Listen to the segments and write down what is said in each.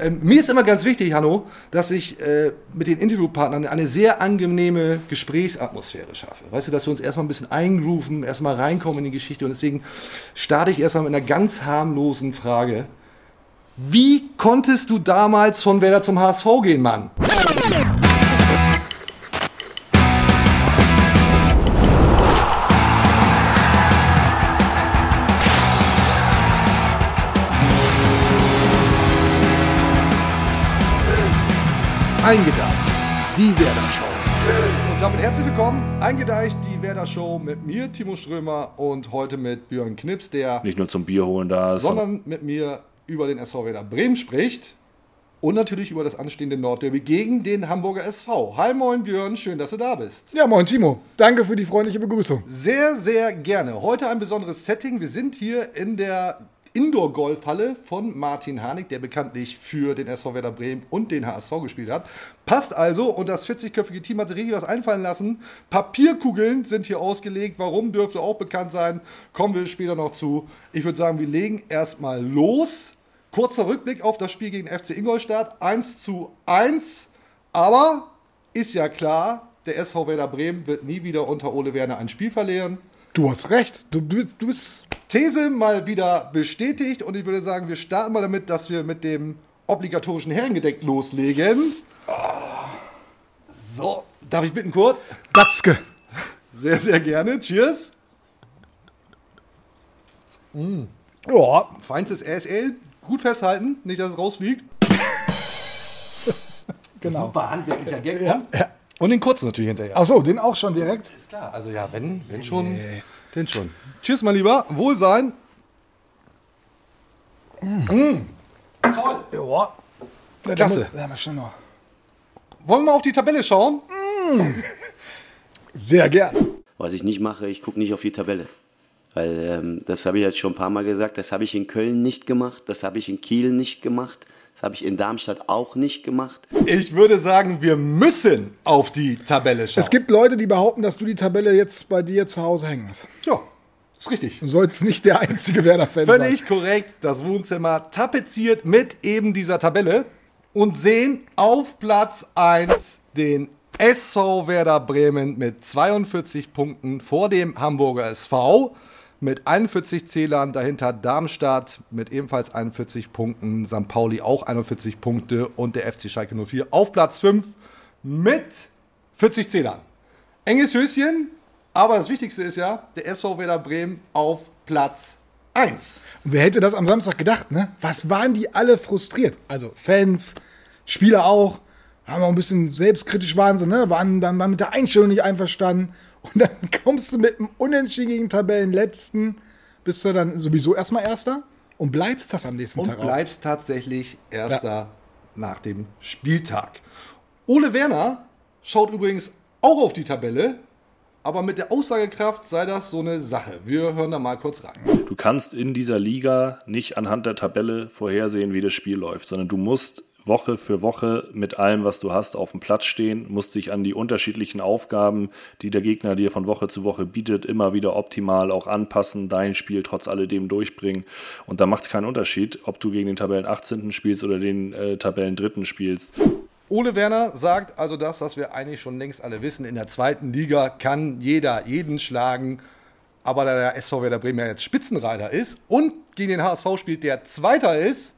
Ähm, mir ist immer ganz wichtig, Hanno, dass ich äh, mit den Interviewpartnern eine sehr angenehme Gesprächsatmosphäre schaffe. Weißt du, dass wir uns erstmal ein bisschen eingrooven, erstmal reinkommen in die Geschichte. Und deswegen starte ich erstmal mit einer ganz harmlosen Frage. Wie konntest du damals von Werder zum HSV gehen, Mann? Eingedeicht, die Werder Show. Und damit herzlich willkommen, Eingedeicht, die Werder Show mit mir, Timo Strömer und heute mit Björn Knips, der nicht nur zum Bier holen da ist, sondern mit mir über den SV Werder Bremen spricht und natürlich über das anstehende Nordderby gegen den Hamburger SV. Hi moin Björn, schön, dass du da bist. Ja, moin Timo. Danke für die freundliche Begrüßung. Sehr, sehr gerne. Heute ein besonderes Setting. Wir sind hier in der Indoor-Golfhalle von Martin Harnik, der bekanntlich für den SV Werder Bremen und den HSV gespielt hat. Passt also und das 40-köpfige Team hat sich richtig was einfallen lassen. Papierkugeln sind hier ausgelegt. Warum dürfte auch bekannt sein? Kommen wir später noch zu. Ich würde sagen, wir legen erstmal los. Kurzer Rückblick auf das Spiel gegen FC Ingolstadt. 1 zu 1. Aber ist ja klar, der SV Werder Bremen wird nie wieder unter Ole Werner ein Spiel verlieren. Du hast recht. Du, du, du bist These mal wieder bestätigt und ich würde sagen, wir starten mal damit, dass wir mit dem obligatorischen Herrengedeck loslegen. So, darf ich bitten, Kurt? Batzke. Sehr, sehr gerne. Cheers. Mm. Ja. Feinstes RSL. Gut festhalten, nicht, dass es rausfliegt. genau. Super handwerklicher Gag. Ja, ja. Und den kurzen natürlich hinterher. Ach so, den auch schon direkt? Ist klar. Also ja, wenn, wenn schon, nee. Denn schon. Tschüss, mein Lieber. Wohlsein. Mm. Mm. Toll. Ja. Klasse. Ja, mal schon noch. Wollen wir mal auf die Tabelle schauen? Mm. Sehr gern. Was ich nicht mache, ich gucke nicht auf die Tabelle. Weil ähm, das habe ich jetzt schon ein paar Mal gesagt, das habe ich in Köln nicht gemacht, das habe ich in Kiel nicht gemacht, das habe ich in Darmstadt auch nicht gemacht. Ich würde sagen, wir müssen auf die Tabelle schauen. Es gibt Leute, die behaupten, dass du die Tabelle jetzt bei dir zu Hause hängen hast. Ja, ist richtig. Du sollst nicht der einzige Werder-Fan sein. Völlig korrekt. Das Wohnzimmer tapeziert mit eben dieser Tabelle und sehen auf Platz 1 den SV Werder Bremen mit 42 Punkten vor dem Hamburger SV mit 41 Zählern, dahinter Darmstadt mit ebenfalls 41 Punkten, St. Pauli auch 41 Punkte und der FC Schalke 04 auf Platz 5 mit 40 Zählern. Enges Höschen, aber das Wichtigste ist ja, der SV Werder Bremen auf Platz 1. Und wer hätte das am Samstag gedacht, ne? Was waren die alle frustriert? Also Fans, Spieler auch, haben auch ein bisschen selbstkritisch Wahnsinn, ne? Waren dann mit der Einstellung nicht einverstanden. Und dann kommst du mit einem unentschieden Tabellenletzten, bist du dann sowieso erstmal Erster und bleibst das am nächsten und Tag Und bleibst auch. tatsächlich Erster ja. nach dem Spieltag. Ole Werner schaut übrigens auch auf die Tabelle, aber mit der Aussagekraft sei das so eine Sache. Wir hören da mal kurz rein. Du kannst in dieser Liga nicht anhand der Tabelle vorhersehen, wie das Spiel läuft, sondern du musst Woche für Woche mit allem, was du hast, auf dem Platz stehen, musst dich an die unterschiedlichen Aufgaben, die der Gegner dir von Woche zu Woche bietet, immer wieder optimal auch anpassen, dein Spiel trotz alledem durchbringen. Und da macht es keinen Unterschied, ob du gegen den Tabellen 18. spielst oder den äh, Tabellen 3. spielst. Ole Werner sagt also das, was wir eigentlich schon längst alle wissen. In der zweiten Liga kann jeder jeden schlagen. Aber da der SV Werder Bremen ja jetzt Spitzenreiter ist und gegen den HSV spielt, der Zweiter ist,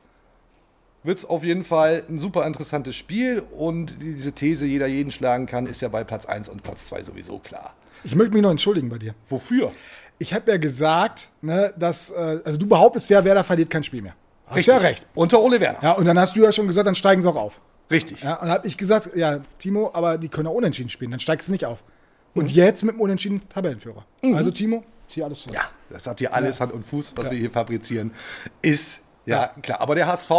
wird es auf jeden Fall ein super interessantes Spiel und diese These, jeder jeden schlagen kann, ist ja bei Platz 1 und Platz 2 sowieso klar. Ich möchte mich noch entschuldigen bei dir. Wofür? Ich habe ja gesagt, ne, dass, äh, also du behauptest ja, Werder verliert kein Spiel mehr. Hast Richtig. ja recht. Unter Ole Werner. Ja, und dann hast du ja schon gesagt, dann steigen sie auch auf. Richtig. Ja, und dann habe ich gesagt, ja, Timo, aber die können auch unentschieden spielen, dann steigst du nicht auf. Und mhm. jetzt mit dem unentschieden Tabellenführer. Mhm. Also Timo, zieh alles zurück. Ja, das hat hier alles ja. Hand und Fuß, was ja. wir hier fabrizieren. Ist ja, klar. Aber der HSV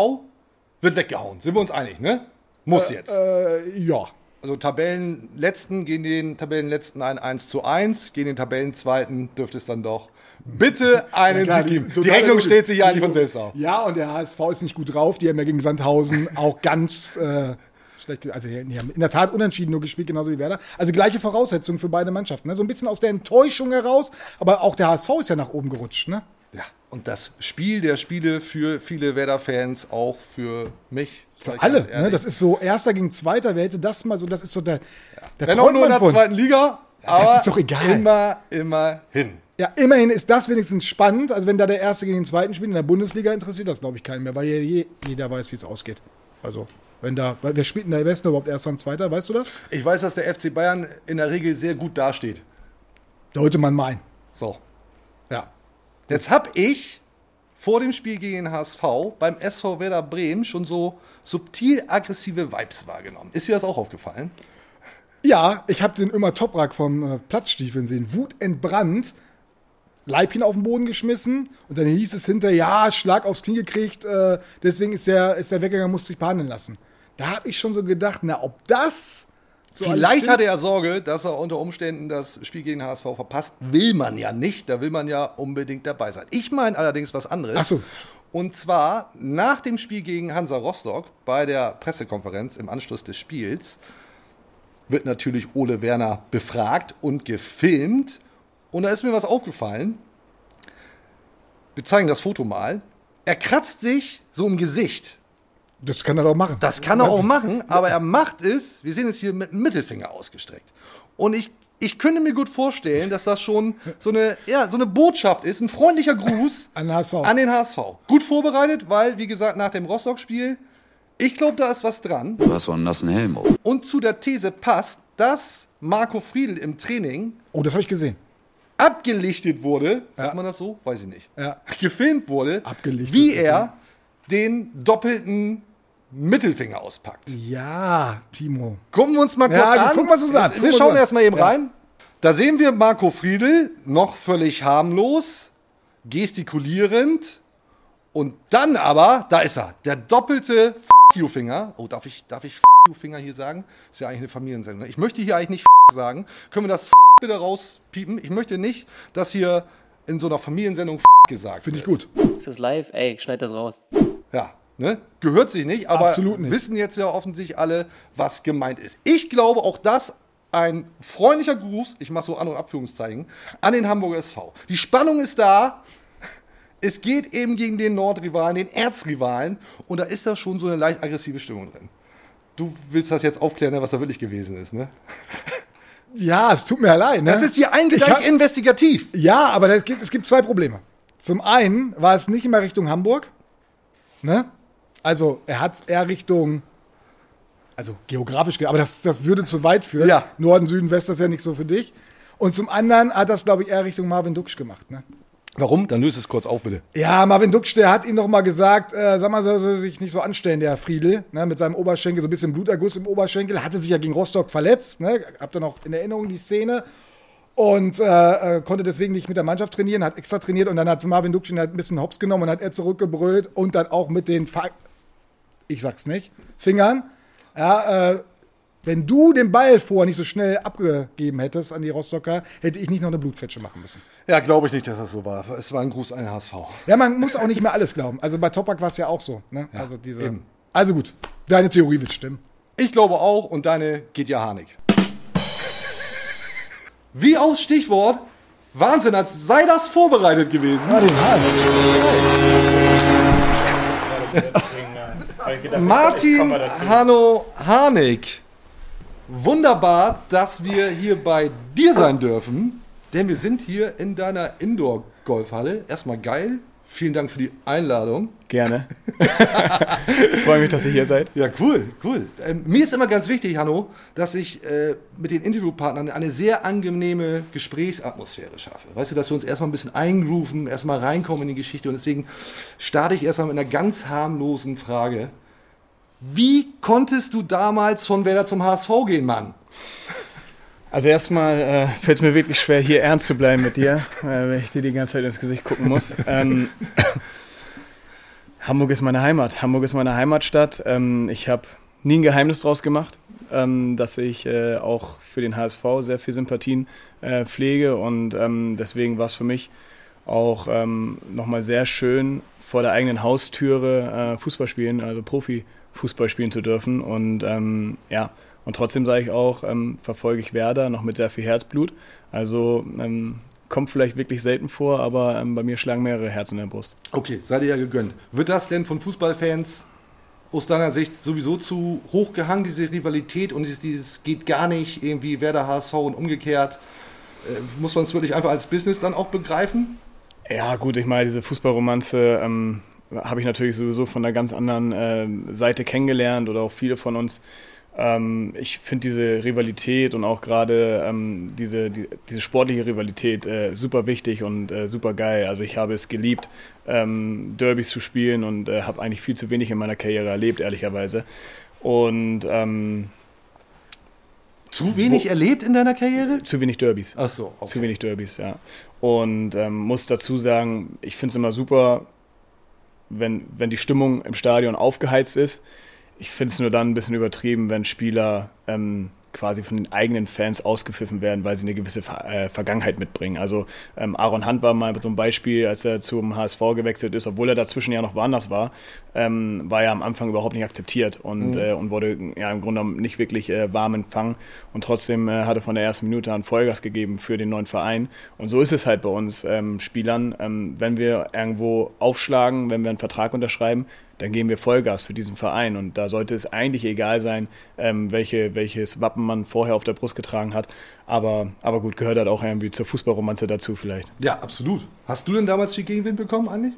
wird weggehauen. Sind wir uns einig, ne? Muss äh, jetzt. Äh, ja. Also Tabellenletzten gehen den Tabellenletzten ein 1 zu 1, gegen den Tabellenzweiten dürfte es dann doch bitte einen ja, Sieg geben. Die Rechnung steht sich ja eigentlich von selbst auf. Ja, und der HSV ist nicht gut drauf. Die haben ja gegen Sandhausen auch ganz äh, schlecht, also die haben in der Tat unentschieden nur gespielt, genauso wie Werder. Also gleiche Voraussetzungen für beide Mannschaften. Ne? So ein bisschen aus der Enttäuschung heraus, aber auch der HSV ist ja nach oben gerutscht. Ne? Ja, und das Spiel der Spiele für viele Werder-Fans, auch für mich. Für alle, ne? Das ist so Erster gegen Zweiter. Wer hätte das mal so? Das ist so der. der Wenn auch nur in der von. zweiten Liga. das aber ist doch egal. Immer, immer hin. Ja, immerhin ist das wenigstens spannend. Also wenn da der Erste gegen den Zweiten spielt in der Bundesliga, interessiert das, glaube ich, keinen mehr, weil ja je, jeder weiß, wie es ausgeht. Also, wenn da, weil wer spielt in der Westen überhaupt Erster und Zweiter, weißt du das? Ich weiß, dass der FC Bayern in der Regel sehr gut dasteht. Sollte man meinen. So. Jetzt habe ich vor dem Spiel gegen den HSV beim SV Werder Bremen schon so subtil aggressive Vibes wahrgenommen. Ist dir das auch aufgefallen? Ja, ich habe den immer Toprak vom äh, Platzstiefeln sehen. Wutentbrannt, Leibchen auf den Boden geschmissen und dann hieß es hinterher, ja, Schlag aufs Knie gekriegt, äh, deswegen ist der, ist der weggegangen, musste sich behandeln lassen. Da habe ich schon so gedacht, na, ob das so Vielleicht hatte er Sorge, dass er unter Umständen das Spiel gegen HSV verpasst. Will man ja nicht. Da will man ja unbedingt dabei sein. Ich meine allerdings was anderes. Ach so. Und zwar nach dem Spiel gegen Hansa Rostock bei der Pressekonferenz im Anschluss des Spiels wird natürlich Ole Werner befragt und gefilmt. Und da ist mir was aufgefallen. Wir zeigen das Foto mal. Er kratzt sich so im Gesicht. Das kann er doch machen. Das kann er auch machen, aber er macht es, wir sehen es hier mit dem Mittelfinger ausgestreckt. Und ich, ich könnte mir gut vorstellen, dass das schon so eine, ja, so eine Botschaft ist, ein freundlicher Gruß An den HSV. an den HSV. Gut vorbereitet, weil, wie gesagt, nach dem Rostock-Spiel, ich glaube, da ist was dran. Du hast so einen nassen Helm auf. Und zu der These passt, dass Marco Friedl im Training Oh, das habe ich gesehen. abgelichtet wurde, sagt man das so? Weiß ich nicht. Ja. Gefilmt wurde, Abgelichtet, wie er den doppelten Mittelfinger auspackt. Ja, Timo. Gucken wir uns mal kurz Ja, an. gucken wir uns an. Wir schauen uns erst mal eben Ja. rein. Da sehen wir Marco Friedl, noch völlig harmlos, gestikulierend. Und dann aber, da ist er, der doppelte F you-Finger. Oh, darf ich, darf ich F you-Finger hier sagen? Ist ja eigentlich eine Familiensendung. Ich möchte hier eigentlich nicht F sagen. Können wir das F bitte rauspiepen? Ich möchte nicht, dass hier in so einer Familiensendung F gesagt Finde ich wird. gut. Ist das live? Ey, schneid das raus. Ja, ne? Gehört sich nicht, aber nicht. wissen jetzt ja offensichtlich alle, was gemeint ist. Ich glaube auch das ein freundlicher Gruß, ich mache so An- und Abführungszeichen, an den Hamburger SV. Die Spannung ist da. Es geht eben gegen den Nordrivalen, den Erzrivalen. Und da ist da schon so eine leicht aggressive Stimmung drin. Du willst das jetzt aufklären, was da wirklich gewesen ist, ne? Ja, es tut mir leid. Ne? Das ist hier Ich eingedeicht hab- investigativ. Ja, aber gibt, es gibt zwei Probleme. Zum einen war es nicht immer Richtung Hamburg. Ne? Also er hat es eher Richtung, also geografisch, ge- aber das, das würde zu weit führen. Ja. Norden, Süden, West, das ist ja nicht so für dich. Und zum anderen hat das, glaube ich, eher Richtung Marvin Duksch gemacht. Ne? Warum? Dann löse es kurz auf, bitte. Ja, Marvin Duksch, der hat ihm noch mal gesagt, äh, sag mal, soll er sich nicht so anstellen, der Friedel, ne, mit seinem Oberschenkel, so ein bisschen Bluterguss im Oberschenkel, hatte sich ja gegen Rostock verletzt, ne, habt ihr noch in Erinnerung die Szene und äh, äh, konnte deswegen nicht mit der Mannschaft trainieren, hat extra trainiert und dann hat Marvin Duksch ihn halt ein bisschen hops genommen und hat er zurückgebrüllt und dann auch mit den, Fa ich sag's nicht, Fingern, ja, äh, wenn du den Ball vorher nicht so schnell abgegeben hättest an die Rostocker, hätte ich nicht noch eine Blutkretsche machen müssen. Ja, glaube ich nicht, dass das so war. Es war ein Gruß an den HSV. Ja, man muss auch nicht mehr alles glauben. Also bei Topak war es ja auch so. Ne? also diese. eben. Also gut, deine Theorie wird stimmen. Ich glaube auch und deine geht ja Harnik. Wie aus Stichwort Wahnsinn, als sei das vorbereitet gewesen. Martin Hanno Harnik. Wunderbar, dass wir hier bei dir sein dürfen, denn wir sind hier in deiner Indoor-Golfhalle. Erstmal geil. Vielen Dank für die Einladung. Gerne. ich freue mich, dass ihr hier seid. Ja, cool, cool. Ähm, mir ist immer ganz wichtig, Hanno, dass ich äh, mit den Interviewpartnern eine sehr angenehme Gesprächsatmosphäre schaffe. Weißt du, dass wir uns erstmal ein bisschen eingrooven, erstmal reinkommen in die Geschichte. Und deswegen starte ich erstmal mit einer ganz harmlosen Frage. Wie konntest du damals von Werder zum HSV gehen, Mann? Also erstmal äh, fällt es mir wirklich schwer, hier ernst zu bleiben mit dir, äh, wenn ich dir die ganze Zeit ins Gesicht gucken muss. Ähm, Hamburg ist meine Heimat. Hamburg ist meine Heimatstadt. Ähm, ich habe nie ein Geheimnis draus gemacht, ähm, dass ich äh, auch für den HSV sehr viel Sympathien äh, pflege und ähm, deswegen war es für mich auch ähm, nochmal sehr schön, vor der eigenen Haustüre äh, Fußball spielen, also Profi-Fußball spielen zu dürfen und ähm, ja, und trotzdem sage ich auch, ähm, verfolge ich Werder noch mit sehr viel Herzblut. Also ähm, kommt vielleicht wirklich selten vor, aber ähm, bei mir schlagen mehrere Herzen in der Brust. Okay, seid ihr ja gegönnt. Wird das denn von Fußballfans aus deiner Sicht sowieso zu hoch gehangen, diese Rivalität und dieses, dieses geht gar nicht, irgendwie Werder HSV und umgekehrt? Äh, muss man es wirklich einfach als Business dann auch begreifen? Ja, gut, ich meine, diese Fußballromanze ähm, habe ich natürlich sowieso von einer ganz anderen äh, Seite kennengelernt oder auch viele von uns. Ähm, ich finde diese Rivalität und auch gerade ähm, diese, die, diese sportliche Rivalität äh, super wichtig und äh, super geil. Also ich habe es geliebt, ähm, Derbys zu spielen und äh, habe eigentlich viel zu wenig in meiner Karriere erlebt, ehrlicherweise. Und ähm, zu wenig Wo, erlebt in deiner Karriere? Zu wenig Derbys. Ach so. Okay. Zu wenig Derbys, ja. Und ähm, muss dazu sagen, ich finde es immer super, wenn, wenn die Stimmung im Stadion aufgeheizt ist. Ich finde es nur dann ein bisschen übertrieben, wenn Spieler ähm, quasi von den eigenen Fans ausgepfiffen werden, weil sie eine gewisse Ver äh, Vergangenheit mitbringen. Also ähm, Aaron Hunt war mal so ein Beispiel, als er zum HSV gewechselt ist, obwohl er dazwischen ja noch woanders war, ähm, war er am Anfang überhaupt nicht akzeptiert und, mhm. äh, und wurde ja im Grunde nicht wirklich äh, warm empfangen und trotzdem äh, hatte von der ersten Minute an Vollgas gegeben für den neuen Verein. Und so ist es halt bei uns ähm, Spielern, ähm, wenn wir irgendwo aufschlagen, wenn wir einen Vertrag unterschreiben, dann geben wir Vollgas für diesen Verein. Und da sollte es eigentlich egal sein, ähm, welche, welches Wappen man vorher auf der Brust getragen hat. Aber, aber gut, gehört halt auch irgendwie zur Fußballromanze dazu vielleicht. Ja, absolut. Hast du denn damals viel Gegenwind bekommen eigentlich?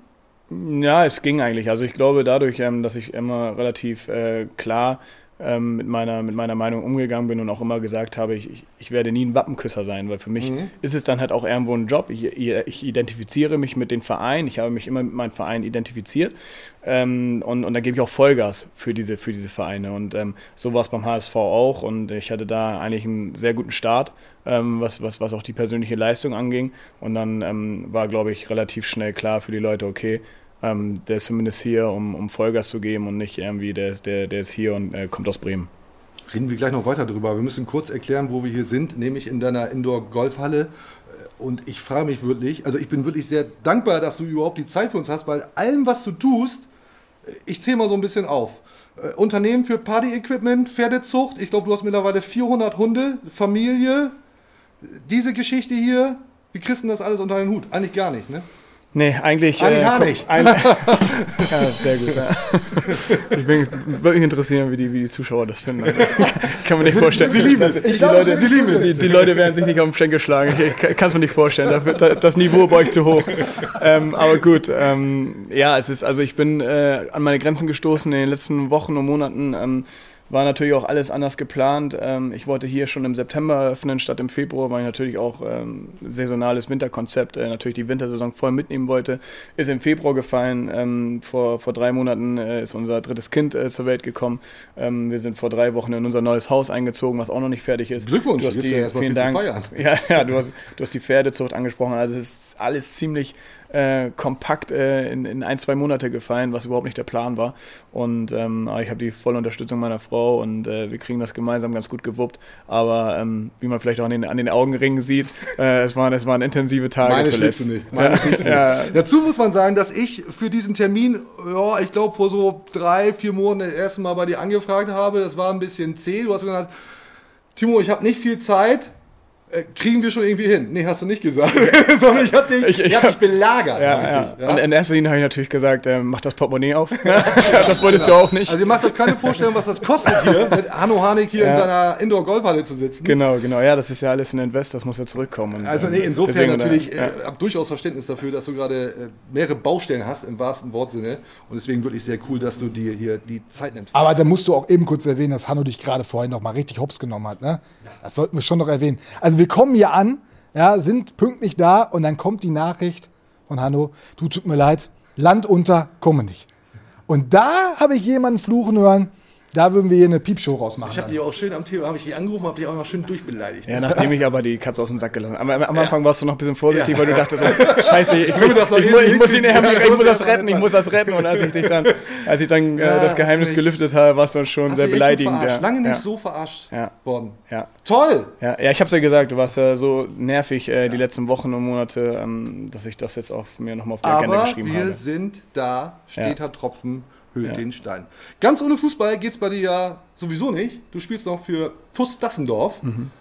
Ja, es ging eigentlich. Also ich glaube dadurch, ähm, dass ich immer relativ äh, klar ähm, mit, meiner, mit meiner Meinung umgegangen bin und auch immer gesagt habe, ich, ich werde nie ein Wappenküsser sein, weil für mich mhm. ist es dann halt auch irgendwo ein Job. Ich, ich, identifiziere mich mit dem Verein, ich habe mich immer mit meinem Verein identifiziert ähm, und, und da gebe ich auch Vollgas für diese, für diese Vereine und ähm, so war es beim HSV auch und ich hatte da eigentlich einen sehr guten Start, ähm, was, was, was auch die persönliche Leistung anging und dann ähm, war, glaube ich, relativ schnell klar für die Leute, okay, ähm, der ist zumindest hier, um, um Vollgas zu geben und nicht irgendwie, der, der, der ist hier und äh, kommt aus Bremen. Reden wir gleich noch weiter drüber. Wir müssen kurz erklären, wo wir hier sind, nämlich in deiner Indoor-Golfhalle. Und ich frage mich wirklich, also ich bin wirklich sehr dankbar, dass du überhaupt die Zeit für uns hast, weil allem, was du tust, ich zähle mal so ein bisschen auf. Äh, Unternehmen für Party-Equipment, Pferdezucht, ich glaube, du hast mittlerweile 400 Hunde, Familie, diese Geschichte hier, wie kriegst du das alles unter den Hut? Eigentlich gar nicht, ne? Nee, eigentlich. Eigentlich äh, nicht. Ein, ja, sehr gut. Ja. Ich bin wirklich interessiert, wie die, wie die Zuschauer das finden. Also, kann man nicht vorstellen. Sie lieben es. Die, Leute, sie lieben es. Die, die, Leute werden sich nicht auf den Schenkel schlagen. Ich kann es mir nicht vorstellen. Dafür, das Niveau bei euch zu hoch. Ähm, aber gut. Ähm, ja, es ist, also ich bin äh, an meine Grenzen gestoßen in den letzten Wochen und Monaten. Ähm, war natürlich auch alles anders geplant. Ähm, ich wollte hier schon im September eröffnen statt im Februar, weil ich natürlich auch ähm, saisonales Winterkonzept, äh, natürlich die Wintersaison voll mitnehmen wollte. Ist im Februar gefallen. Ähm, vor, vor drei Monaten äh, ist unser drittes Kind äh, zur Welt gekommen. Ähm, wir sind vor drei Wochen in unser neues Haus eingezogen, was auch noch nicht fertig ist. Glückwunsch, du hast die, ja vielen Dank. Ja, ja, du hast, du hast die Pferdezucht angesprochen. Also es ist alles ziemlich äh, kompakt äh, in, in, ein, zwei Monate gefallen, was überhaupt nicht der Plan war. Und ähm, ich habe die volle Unterstützung meiner Frau und äh, wir kriegen das gemeinsam ganz gut gewuppt. Aber ähm, wie man vielleicht auch an den, an den Augenringen sieht, äh, es, waren, es waren intensive Tage Meine zuletzt. Nicht. Meine ja. nicht. Dazu muss man sagen, dass ich für diesen Termin, ja, ich glaube vor so drei, vier Monaten das erste Mal bei dir angefragt habe. Das war ein bisschen zäh. Du hast gesagt, Timo, ich habe nicht viel Zeit kriegen wir schon irgendwie hin. Nee, hast du nicht gesagt. Sondern ich habe dich, ich, ich hab dich belagert. Ja, ja. ja, Und in erster Linie habe ich natürlich gesagt, äh, mach das Portemonnaie auf. das wolltest genau. du auch nicht. Also ihr macht euch keine Vorstellung, was das kostet hier, mit Hanno Harnik hier in seiner Indoor-Golfhalle zu sitzen. Genau, genau. Ja, das ist ja alles ein Invest, das muss ja zurückkommen. Und, also nee, ähm, insofern deswegen, natürlich, äh, habe durchaus Verständnis dafür, dass du gerade äh, mehrere Baustellen hast, im wahrsten Wortsinne. Und deswegen wirklich sehr cool, dass du dir hier die Zeit nimmst. Aber da musst du auch eben kurz erwähnen, dass Hanno dich gerade vorhin noch mal richtig hops genommen hat. Ne? Das sollten wir schon noch erwähnen. Also wir kommen hier an ja, sind pünktlich da und dann kommt die Nachricht von Hanno, du tut mir leid, Land unter, komme nicht. Und da habe ich jemanden fluchen hören, da würden wir hier eine Piepshow rausmachen. Ich habe die auch schön am Thema, habe ich die angerufen, habe die auch noch schön durchbeleidigt. Ja, nachdem ich aber die Katze aus dem Sack gelassen habe. Am, am Anfang warst du noch ein bisschen vorsichtig, ja. weil du dachtest, so, scheiße, ich, ich, ich, ich, muss, ich muss ihn ja, ich muss das retten, ich muss das retten. Und als ich dich dann, als ich dann äh, das Geheimnis gelüftet habe, warst du dann schon sehr beleidigend. Ja. Lange nicht so verarscht worden. Ja. Toll! Ja, ja ich habe es ja gesagt, du warst ja so nervig äh, die letzten Wochen und Monate, ähm, dass ich das jetzt auf mir nochmal auf die Agenda geschrieben habe. wir sind da, steter Tropfen höhlt den Stein. Ganz ohne Fußball geht es bei dir ja sowieso nicht. Du spielst noch für TuS Dassendorf. Mhm.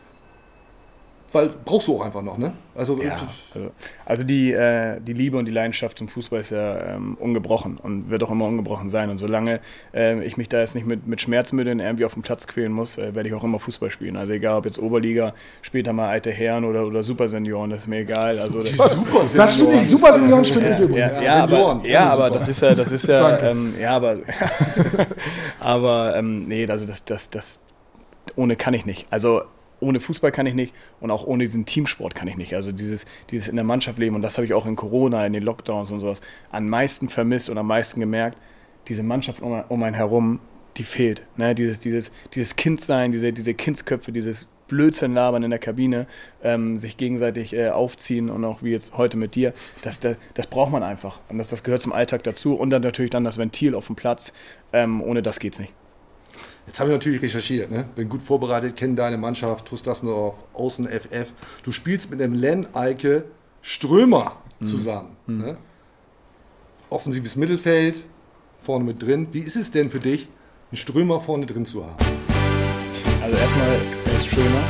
Weil brauchst du auch einfach noch, ne? Also, Ja, also, also die, äh, die Liebe und die Leidenschaft zum Fußball ist ja ähm, ungebrochen und wird auch immer ungebrochen sein. Und solange äh, ich mich da jetzt nicht mit, mit Schmerzmitteln irgendwie auf dem Platz quälen muss, äh, werde ich auch immer Fußball spielen. Also egal, ob jetzt Oberliga, später mal alte Herren oder, oder Supersenioren, das ist mir egal. Also das, super Das finde ich super, Senioren spiele ich ja, übrigens. ja, ja, Senioren, aber, ja, aber das ist ja, das ist ja, ähm, ja, aber, aber ähm, nee, also das, das, das, ohne kann ich nicht. Also ohne Fußball kann ich nicht und auch ohne diesen Teamsport kann ich nicht. Also dieses, dieses in der Mannschaft leben und das habe ich auch in Corona, in den Lockdowns und sowas am meisten vermisst und am meisten gemerkt. Diese Mannschaft um, um einen herum, die fehlt. Ne? Dieses, dieses, dieses Kindsein, diese, diese Kindsköpfe, dieses Blödsinn labern in der Kabine, ähm, sich gegenseitig äh, aufziehen und auch wie jetzt heute mit dir, das, das, das braucht man einfach. Und das, das gehört zum Alltag dazu und dann natürlich dann das Ventil auf dem Platz. Ähm, ohne das geht's nicht. Jetzt habe ich natürlich recherchiert, ne? bin gut vorbereitet, kenne deine Mannschaft, tust das nur auf Außen FF. Du spielst mit dem Len Eike Strömer zusammen. Ne? Offensives Mittelfeld, vorne mit drin. Wie ist es denn für dich, einen Strömer vorne drin zu haben? Also erstmal, er ist schöner.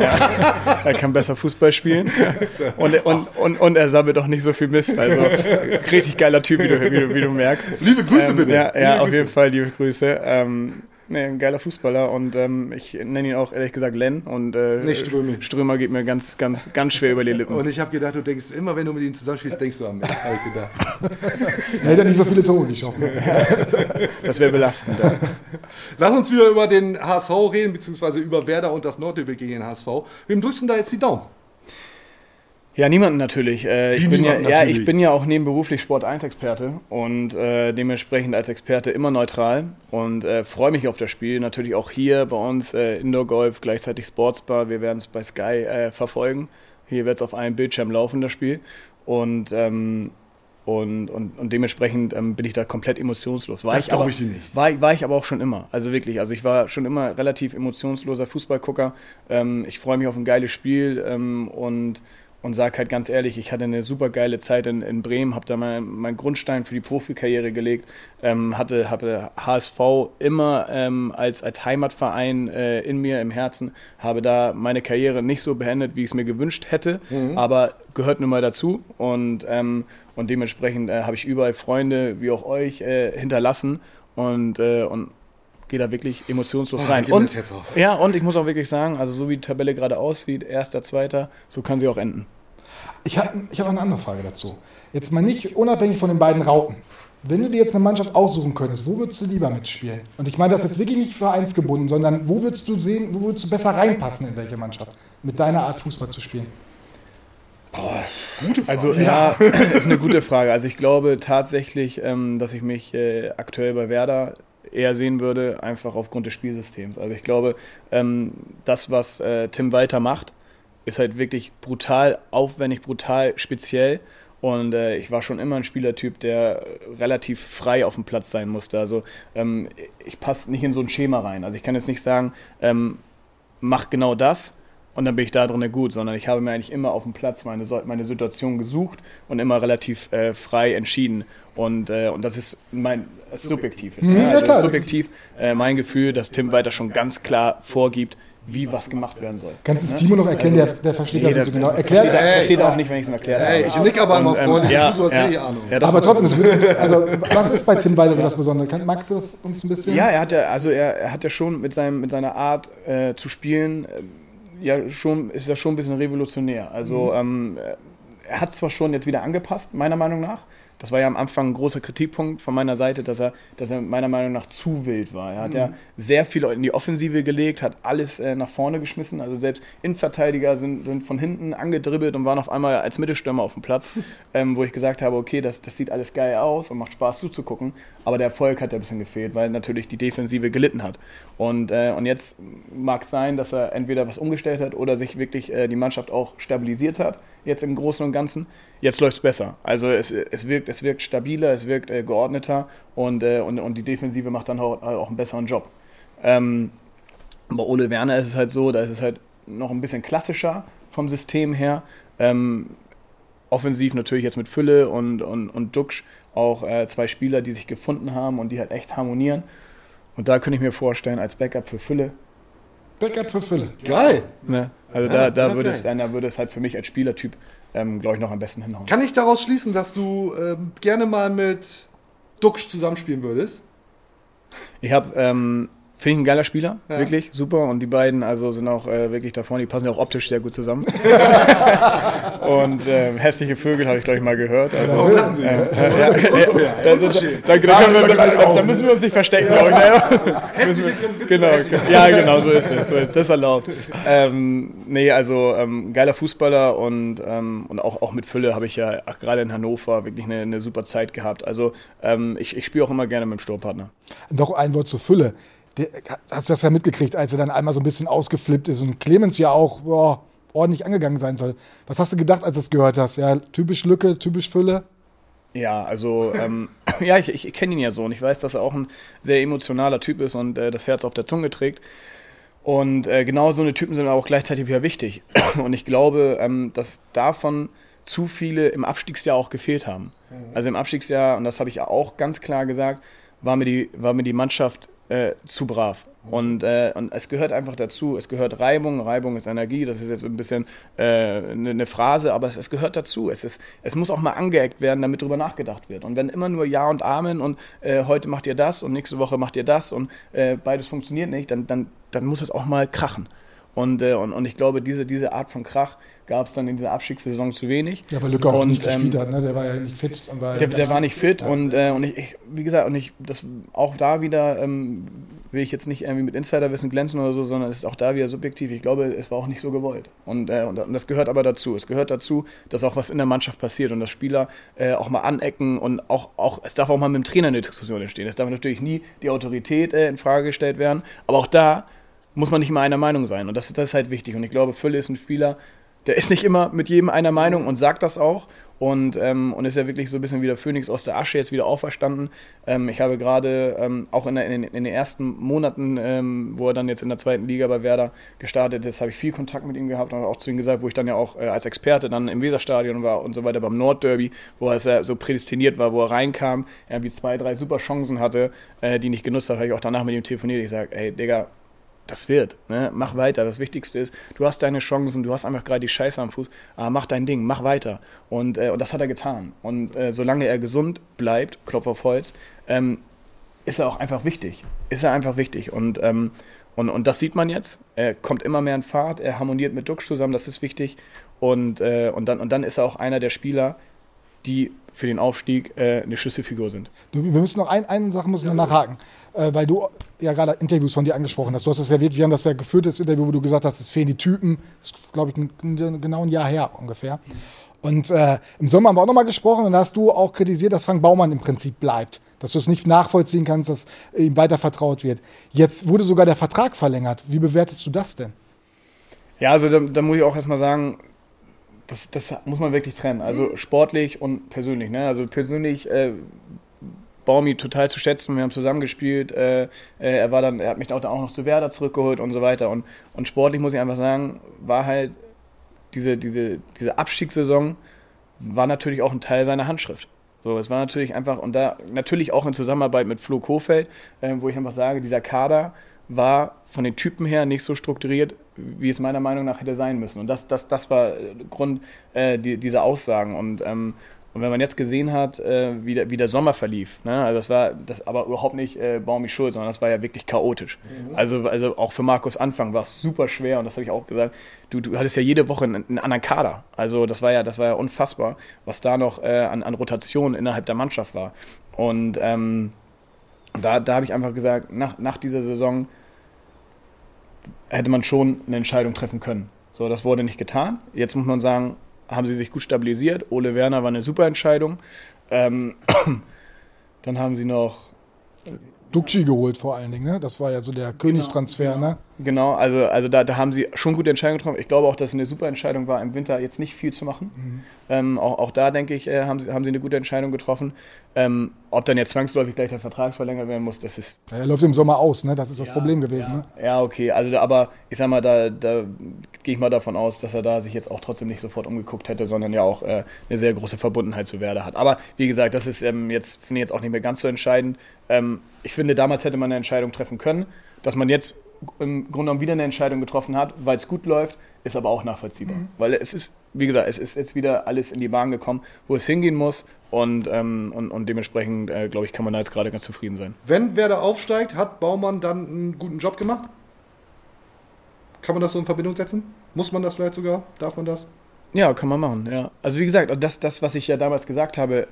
Ja, er kann besser Fußball spielen. Und, und, und, und er sammelt auch nicht so viel Mist. Also richtig geiler Typ, wie du, wie du, wie du merkst. Liebe Grüße ähm, bitte. Ja, ja auf jeden Fall liebe Grüße. Ähm, nee, ein geiler Fußballer und ähm, ich nenne ihn auch ehrlich gesagt Len. Und äh, Nicht Strömi. Strömer geht mir ganz, ganz, ganz schwer über die Lippen. Und ich habe gedacht, du denkst immer, wenn du mit ihm zusammenspielst, denkst du an mich. Hab ich gedacht. Er hätte nicht so viele Tore geschossen. Das wäre belastend. Ja. Lass uns wieder über den HSV reden, beziehungsweise über Werder und das Nordderby gegen den HSV. Wem drückst du denn da jetzt die Daumen? Ja, niemanden natürlich. Äh, ich, bin ja, niemanden ja, natürlich? ich bin ja auch nebenberuflich Sport 1-Experte und äh, dementsprechend als Experte immer neutral und äh, freue mich auf das Spiel. Natürlich auch hier bei uns äh, Indoor Golf, gleichzeitig Sportsbar. Wir werden es bei Sky äh, verfolgen. Hier wird es auf einem Bildschirm laufen, das Spiel. Und, ähm, und, und, und dementsprechend ähm, bin ich da komplett emotionslos. War Das glaub aber- ich dir nicht. War, war ich aber auch schon immer. Also wirklich. Also ich war schon immer relativ emotionsloser Fußballgucker. Ähm, ich freue mich auf ein geiles Spiel ähm, und, und sage halt ganz ehrlich, ich hatte eine super geile Zeit in, in Bremen, habe da meinen mein Grundstein für die Profikarriere gelegt, ähm, hatte, hatte HSV immer ähm, als, als Heimatverein äh, in mir, im Herzen, habe da meine Karriere nicht so beendet, wie ich es mir gewünscht hätte, aber gehört nun mal dazu und, ähm, und dementsprechend äh, habe ich überall Freunde, wie auch euch, äh, hinterlassen und, äh, und gehe da wirklich emotionslos Ah, rein. Und, das jetzt auf. ja, und ich muss auch wirklich sagen, also so wie die Tabelle gerade aussieht, erster, zweiter, so kann sie auch enden. Ich habe ich hab eine andere Frage dazu. Jetzt mal nicht unabhängig von den beiden Rauten. Wenn du dir jetzt eine Mannschaft aussuchen könntest, wo würdest du lieber mitspielen? Und ich meine das jetzt wirklich nicht vereinsgebunden, sondern wo würdest du sehen, wo würdest du besser reinpassen in welche Mannschaft? Mit deiner Art Fußball zu spielen. Also ja, ist eine gute Frage. Also ich glaube tatsächlich, ähm, dass ich mich äh, aktuell bei Werder eher sehen würde, einfach aufgrund des Spielsystems. Also ich glaube, ähm, das, was äh, Tim Walter macht, ist halt wirklich brutal aufwendig, brutal speziell. Und äh, ich war schon immer ein Spielertyp, der relativ frei auf dem Platz sein musste. Also ähm, ich passe nicht in so ein Schema rein. Also ich kann jetzt nicht sagen, ähm, mach genau das und dann bin ich da drin gut, sondern ich habe mir eigentlich immer auf dem Platz meine, meine Situation gesucht und immer relativ äh, frei entschieden. Und, äh, und das ist mein das ist subjektiv. Jetzt, Mhm, ja, ja also klar, das subjektiv äh, mein Gefühl, dass Tim weiter schon ganz klar vorgibt, wie was gemacht werden soll. Kannst du es Timo noch erkennen, der, der versteht Nee, das nicht so genau. versteht, er Erklärt, versteht auch nicht, wenn ich es ihm erklärt habe. Ey, ich nick aber immer Und, ähm, freundlich. ja, du so als ja. hätte ich Ahnung. Ja, aber trotzdem, also, was ist bei Tim Walter so das Besondere? Kann, magst du das uns ein bisschen? Ja, er hat ja, also er, er hat ja schon mit, seinem, mit seiner Art äh, zu spielen, äh, ja schon, ist ja schon ein bisschen revolutionär. Also ähm, er hat zwar schon jetzt wieder angepasst, meiner Meinung nach. Das war ja am Anfang ein großer Kritikpunkt von meiner Seite, dass er, dass er meiner Meinung nach zu wild war. Er hat ja sehr viel in die Offensive gelegt, hat alles äh, nach vorne geschmissen. Also selbst Innenverteidiger sind, sind von hinten angedribbelt und waren auf einmal als Mittelstürmer auf dem Platz, ähm, wo ich gesagt habe, okay, das, das sieht alles geil aus und macht Spaß zuzugucken. Aber der Erfolg hat ja ein bisschen gefehlt, weil natürlich die Defensive gelitten hat. Und, äh, und jetzt mag es sein, dass er entweder was umgestellt hat oder sich wirklich äh, die Mannschaft auch stabilisiert hat, jetzt im Großen und Ganzen. Jetzt läuft es besser. Also es, es, wirkt, es wirkt stabiler, es wirkt äh, geordneter und, äh, und, und die Defensive macht dann auch, auch einen besseren Job. Ähm, bei Ole Werner ist es halt so, da ist es halt noch ein bisschen klassischer vom System her. Ähm, offensiv natürlich jetzt mit Fülle und, und, und Duxch auch äh, zwei Spieler, die sich gefunden haben und die halt echt harmonieren. Und da könnte ich mir vorstellen, als Backup für Fülle Backup für Fülle. Geil. Ne? Also Ja, da, da, würde es, da würde es halt für mich als Spielertyp, ähm, glaube ich, noch am besten hinhauen. Kann ich daraus schließen, dass du ähm, gerne mal mit Duxch zusammenspielen würdest? Ich habe, ähm, finde ich ein geiler Spieler, Ja. wirklich super. Und die beiden also sind auch äh, wirklich da vorne, die passen ja auch optisch sehr gut zusammen. und äh, hässliche Vögel habe ich, glaube ich, mal gehört. Also, Warum lachen Sie äh, jetzt? ja, da, müssen wir uns nicht verstecken, glaube ich. Hässliche Genau, ja, genau, so ist es. So ist, das ist erlaubt. Ähm, nee, also ähm, geiler Fußballer und, ähm, und auch, auch mit Fülle habe ich ja gerade in Hannover wirklich eine, eine super Zeit gehabt. Also ähm, ich, ich spiele auch immer gerne mit dem Sturmpartner. Noch ein Wort zur Fülle. Der, hast du das ja mitgekriegt, als er dann einmal so ein bisschen ausgeflippt ist und Clemens ja auch boah, ordentlich angegangen sein soll. Was hast du gedacht, als du das gehört hast? Ja, typisch Lücke, typisch Fülle. Ja, also ähm, ja, ich, ich, kenne ihn ja so und ich weiß, dass er auch ein sehr emotionaler Typ ist und äh, das Herz auf der Zunge trägt. Und äh, genau so eine Typen sind aber auch gleichzeitig wieder wichtig. Und ich glaube, ähm, dass davon zu viele im Abstiegsjahr auch gefehlt haben. Also im Abstiegsjahr, und das habe ich auch ganz klar gesagt, war mir die, war mir die Mannschaft äh, zu brav. Und, äh, und es gehört einfach dazu. Es gehört Reibung. Reibung ist Energie. Das ist jetzt ein bisschen äh, eine, eine Phrase, aber es, es gehört dazu. Es, ist, es muss auch mal angeeckt werden, damit darüber nachgedacht wird. Und wenn immer nur Ja und Amen und äh, heute macht ihr das und nächste Woche macht ihr das und äh, beides funktioniert nicht, dann, dann, dann muss es auch mal krachen. Und, äh, und, und ich glaube, diese, diese Art von Krach gab es dann in dieser Abstiegssaison zu wenig. Ja, weil Lücke auch Und, nicht ähm, gespielt hat, ne? Der war ja nicht fit. Und war Der, der war nicht fit und, äh, und ich, ich, wie gesagt, und ich, das auch da wieder ähm, will ich jetzt nicht irgendwie mit Insiderwissen glänzen oder so, sondern es ist auch da wieder subjektiv. Ich glaube, es war auch nicht so gewollt. Und, äh, und, und das gehört aber dazu. Es gehört dazu, dass auch was in der Mannschaft passiert und dass Spieler äh, auch mal anecken und auch, auch, es darf auch mal mit dem Trainer eine Diskussion entstehen. Es darf natürlich nie die Autorität äh, in Frage gestellt werden, aber auch da muss man nicht immer einer Meinung sein. Und das, das ist halt wichtig. Und ich glaube, Fülle ist ein Spieler, der ist nicht immer mit jedem einer Meinung und sagt das auch. Und, ähm, und ist ja wirklich so ein bisschen wie der Phönix aus der Asche jetzt wieder auferstanden. Ähm, ich habe gerade ähm, auch in, der, in, den, in den ersten Monaten, ähm, wo er dann jetzt in der zweiten Liga bei Werder gestartet ist, habe ich viel Kontakt mit ihm gehabt und auch zu ihm gesagt, wo ich dann ja auch äh, als Experte dann im Weserstadion war und so weiter beim Nordderby, wo er so prädestiniert war, wo er reinkam, irgendwie zwei, drei super Chancen hatte, äh, die nicht genutzt hat, habe ich auch danach mit ihm telefoniert. Ich sage, ey Digga, das wird. Ne? Mach weiter. Das Wichtigste ist, du hast deine Chancen, du hast einfach gerade die Scheiße am Fuß, aber mach dein Ding, mach weiter. Und, äh, und das hat er getan. Und äh, solange er gesund bleibt, Klopf auf Holz, ähm, ist er auch einfach wichtig. Ist er einfach wichtig. Und, ähm, und, und das sieht man jetzt. Er kommt immer mehr in Fahrt, er harmoniert mit Duxch zusammen, das ist wichtig. Und, äh, und, dann, und dann ist er auch einer der Spieler, die für den Aufstieg äh, eine Schlüsselfigur sind. Du, wir müssen noch ein, eine Sache muss ich noch nachhaken, äh, weil du ja gerade Interviews von dir angesprochen hast. Du hast das ja wirklich, wir haben das ja geführt, das Interview, wo du gesagt hast, es fehlen die Typen. Das ist, glaube ich, ein, genau ein Jahr her ungefähr. Und äh, im Sommer haben wir auch nochmal gesprochen und da hast du auch kritisiert, dass Frank Baumann im Prinzip bleibt. Dass du es nicht nachvollziehen kannst, dass ihm weiter vertraut wird. Jetzt wurde sogar der Vertrag verlängert. Wie bewertest du das denn? Ja, also da, da muss ich auch erstmal sagen, das, das muss man wirklich trennen. Also sportlich und persönlich. Ne? Also persönlich äh, Baumi total zu schätzen. Wir haben zusammengespielt. Äh, äh, er war dann, er hat mich auch, auch noch zu Werder zurückgeholt und so weiter. Und, und sportlich muss ich einfach sagen, war halt diese, diese, diese Abstiegssaison war natürlich auch ein Teil seiner Handschrift. So, es war natürlich einfach, und da natürlich auch in Zusammenarbeit mit Flo Kofeld, äh, wo ich einfach sage, dieser Kader war von den Typen her nicht so strukturiert, wie es meiner Meinung nach hätte sein müssen. Und das, das, das war Grund äh, die, dieser Aussagen. Und, ähm, und wenn man jetzt gesehen hat, äh, wie, der, wie der Sommer verlief, ne? also das war das aber überhaupt nicht äh, Baumi schuld, sondern das war ja wirklich chaotisch. Also, also auch für Markus Anfang war es super schwer und das habe ich auch gesagt. Du, du hattest ja jede Woche einen, einen anderen Kader. Also das war ja, das war ja unfassbar, was da noch äh, an, an Rotation innerhalb der Mannschaft war. Und ähm, da, da habe ich einfach gesagt, nach, nach dieser Saison hätte man schon eine Entscheidung treffen können. So, das wurde nicht getan. Jetzt muss man sagen, haben sie sich gut stabilisiert. Ole Werner war eine super Entscheidung. Ähm, dann haben sie noch Duxi geholt vor allen Dingen, ne? Das war ja so der Königstransfer, ne? Genau, also, also da, da haben sie schon gute Entscheidungen getroffen. Ich glaube auch, dass es eine super Entscheidung war, im Winter jetzt nicht viel zu machen. Mhm. Ähm, auch, auch da, denke ich, äh, haben, sie, haben sie eine gute Entscheidung getroffen. Ähm, ob dann jetzt zwangsläufig gleich der Vertrag verlängert werden muss, das ist. Er läuft im Sommer aus, ne? Das ist das Problem gewesen, ne? Ja, okay, also aber ich sag mal, da, da gehe ich mal davon aus, dass er da sich jetzt auch trotzdem nicht sofort umgeguckt hätte, sondern ja auch äh, eine sehr große Verbundenheit zu Werder hat. Aber wie gesagt, das ist ähm, jetzt, finde ich jetzt auch nicht mehr ganz so entscheidend. Ähm, ich finde, damals hätte man eine Entscheidung treffen können. Dass man jetzt im Grunde genommen wieder eine Entscheidung getroffen hat, weil es gut läuft, ist aber auch nachvollziehbar. Weil es ist, wie gesagt, es ist jetzt wieder alles in die Bahn gekommen, wo es hingehen muss. Und, ähm, und, und dementsprechend, äh, glaube ich, kann man da jetzt gerade ganz zufrieden sein. Wenn Werder aufsteigt, hat Baumann dann einen guten Job gemacht? Kann man das so in Verbindung setzen? Muss man das vielleicht sogar? Darf man das? Ja, kann man machen, ja. Also wie gesagt, das, das was ich ja damals gesagt habe,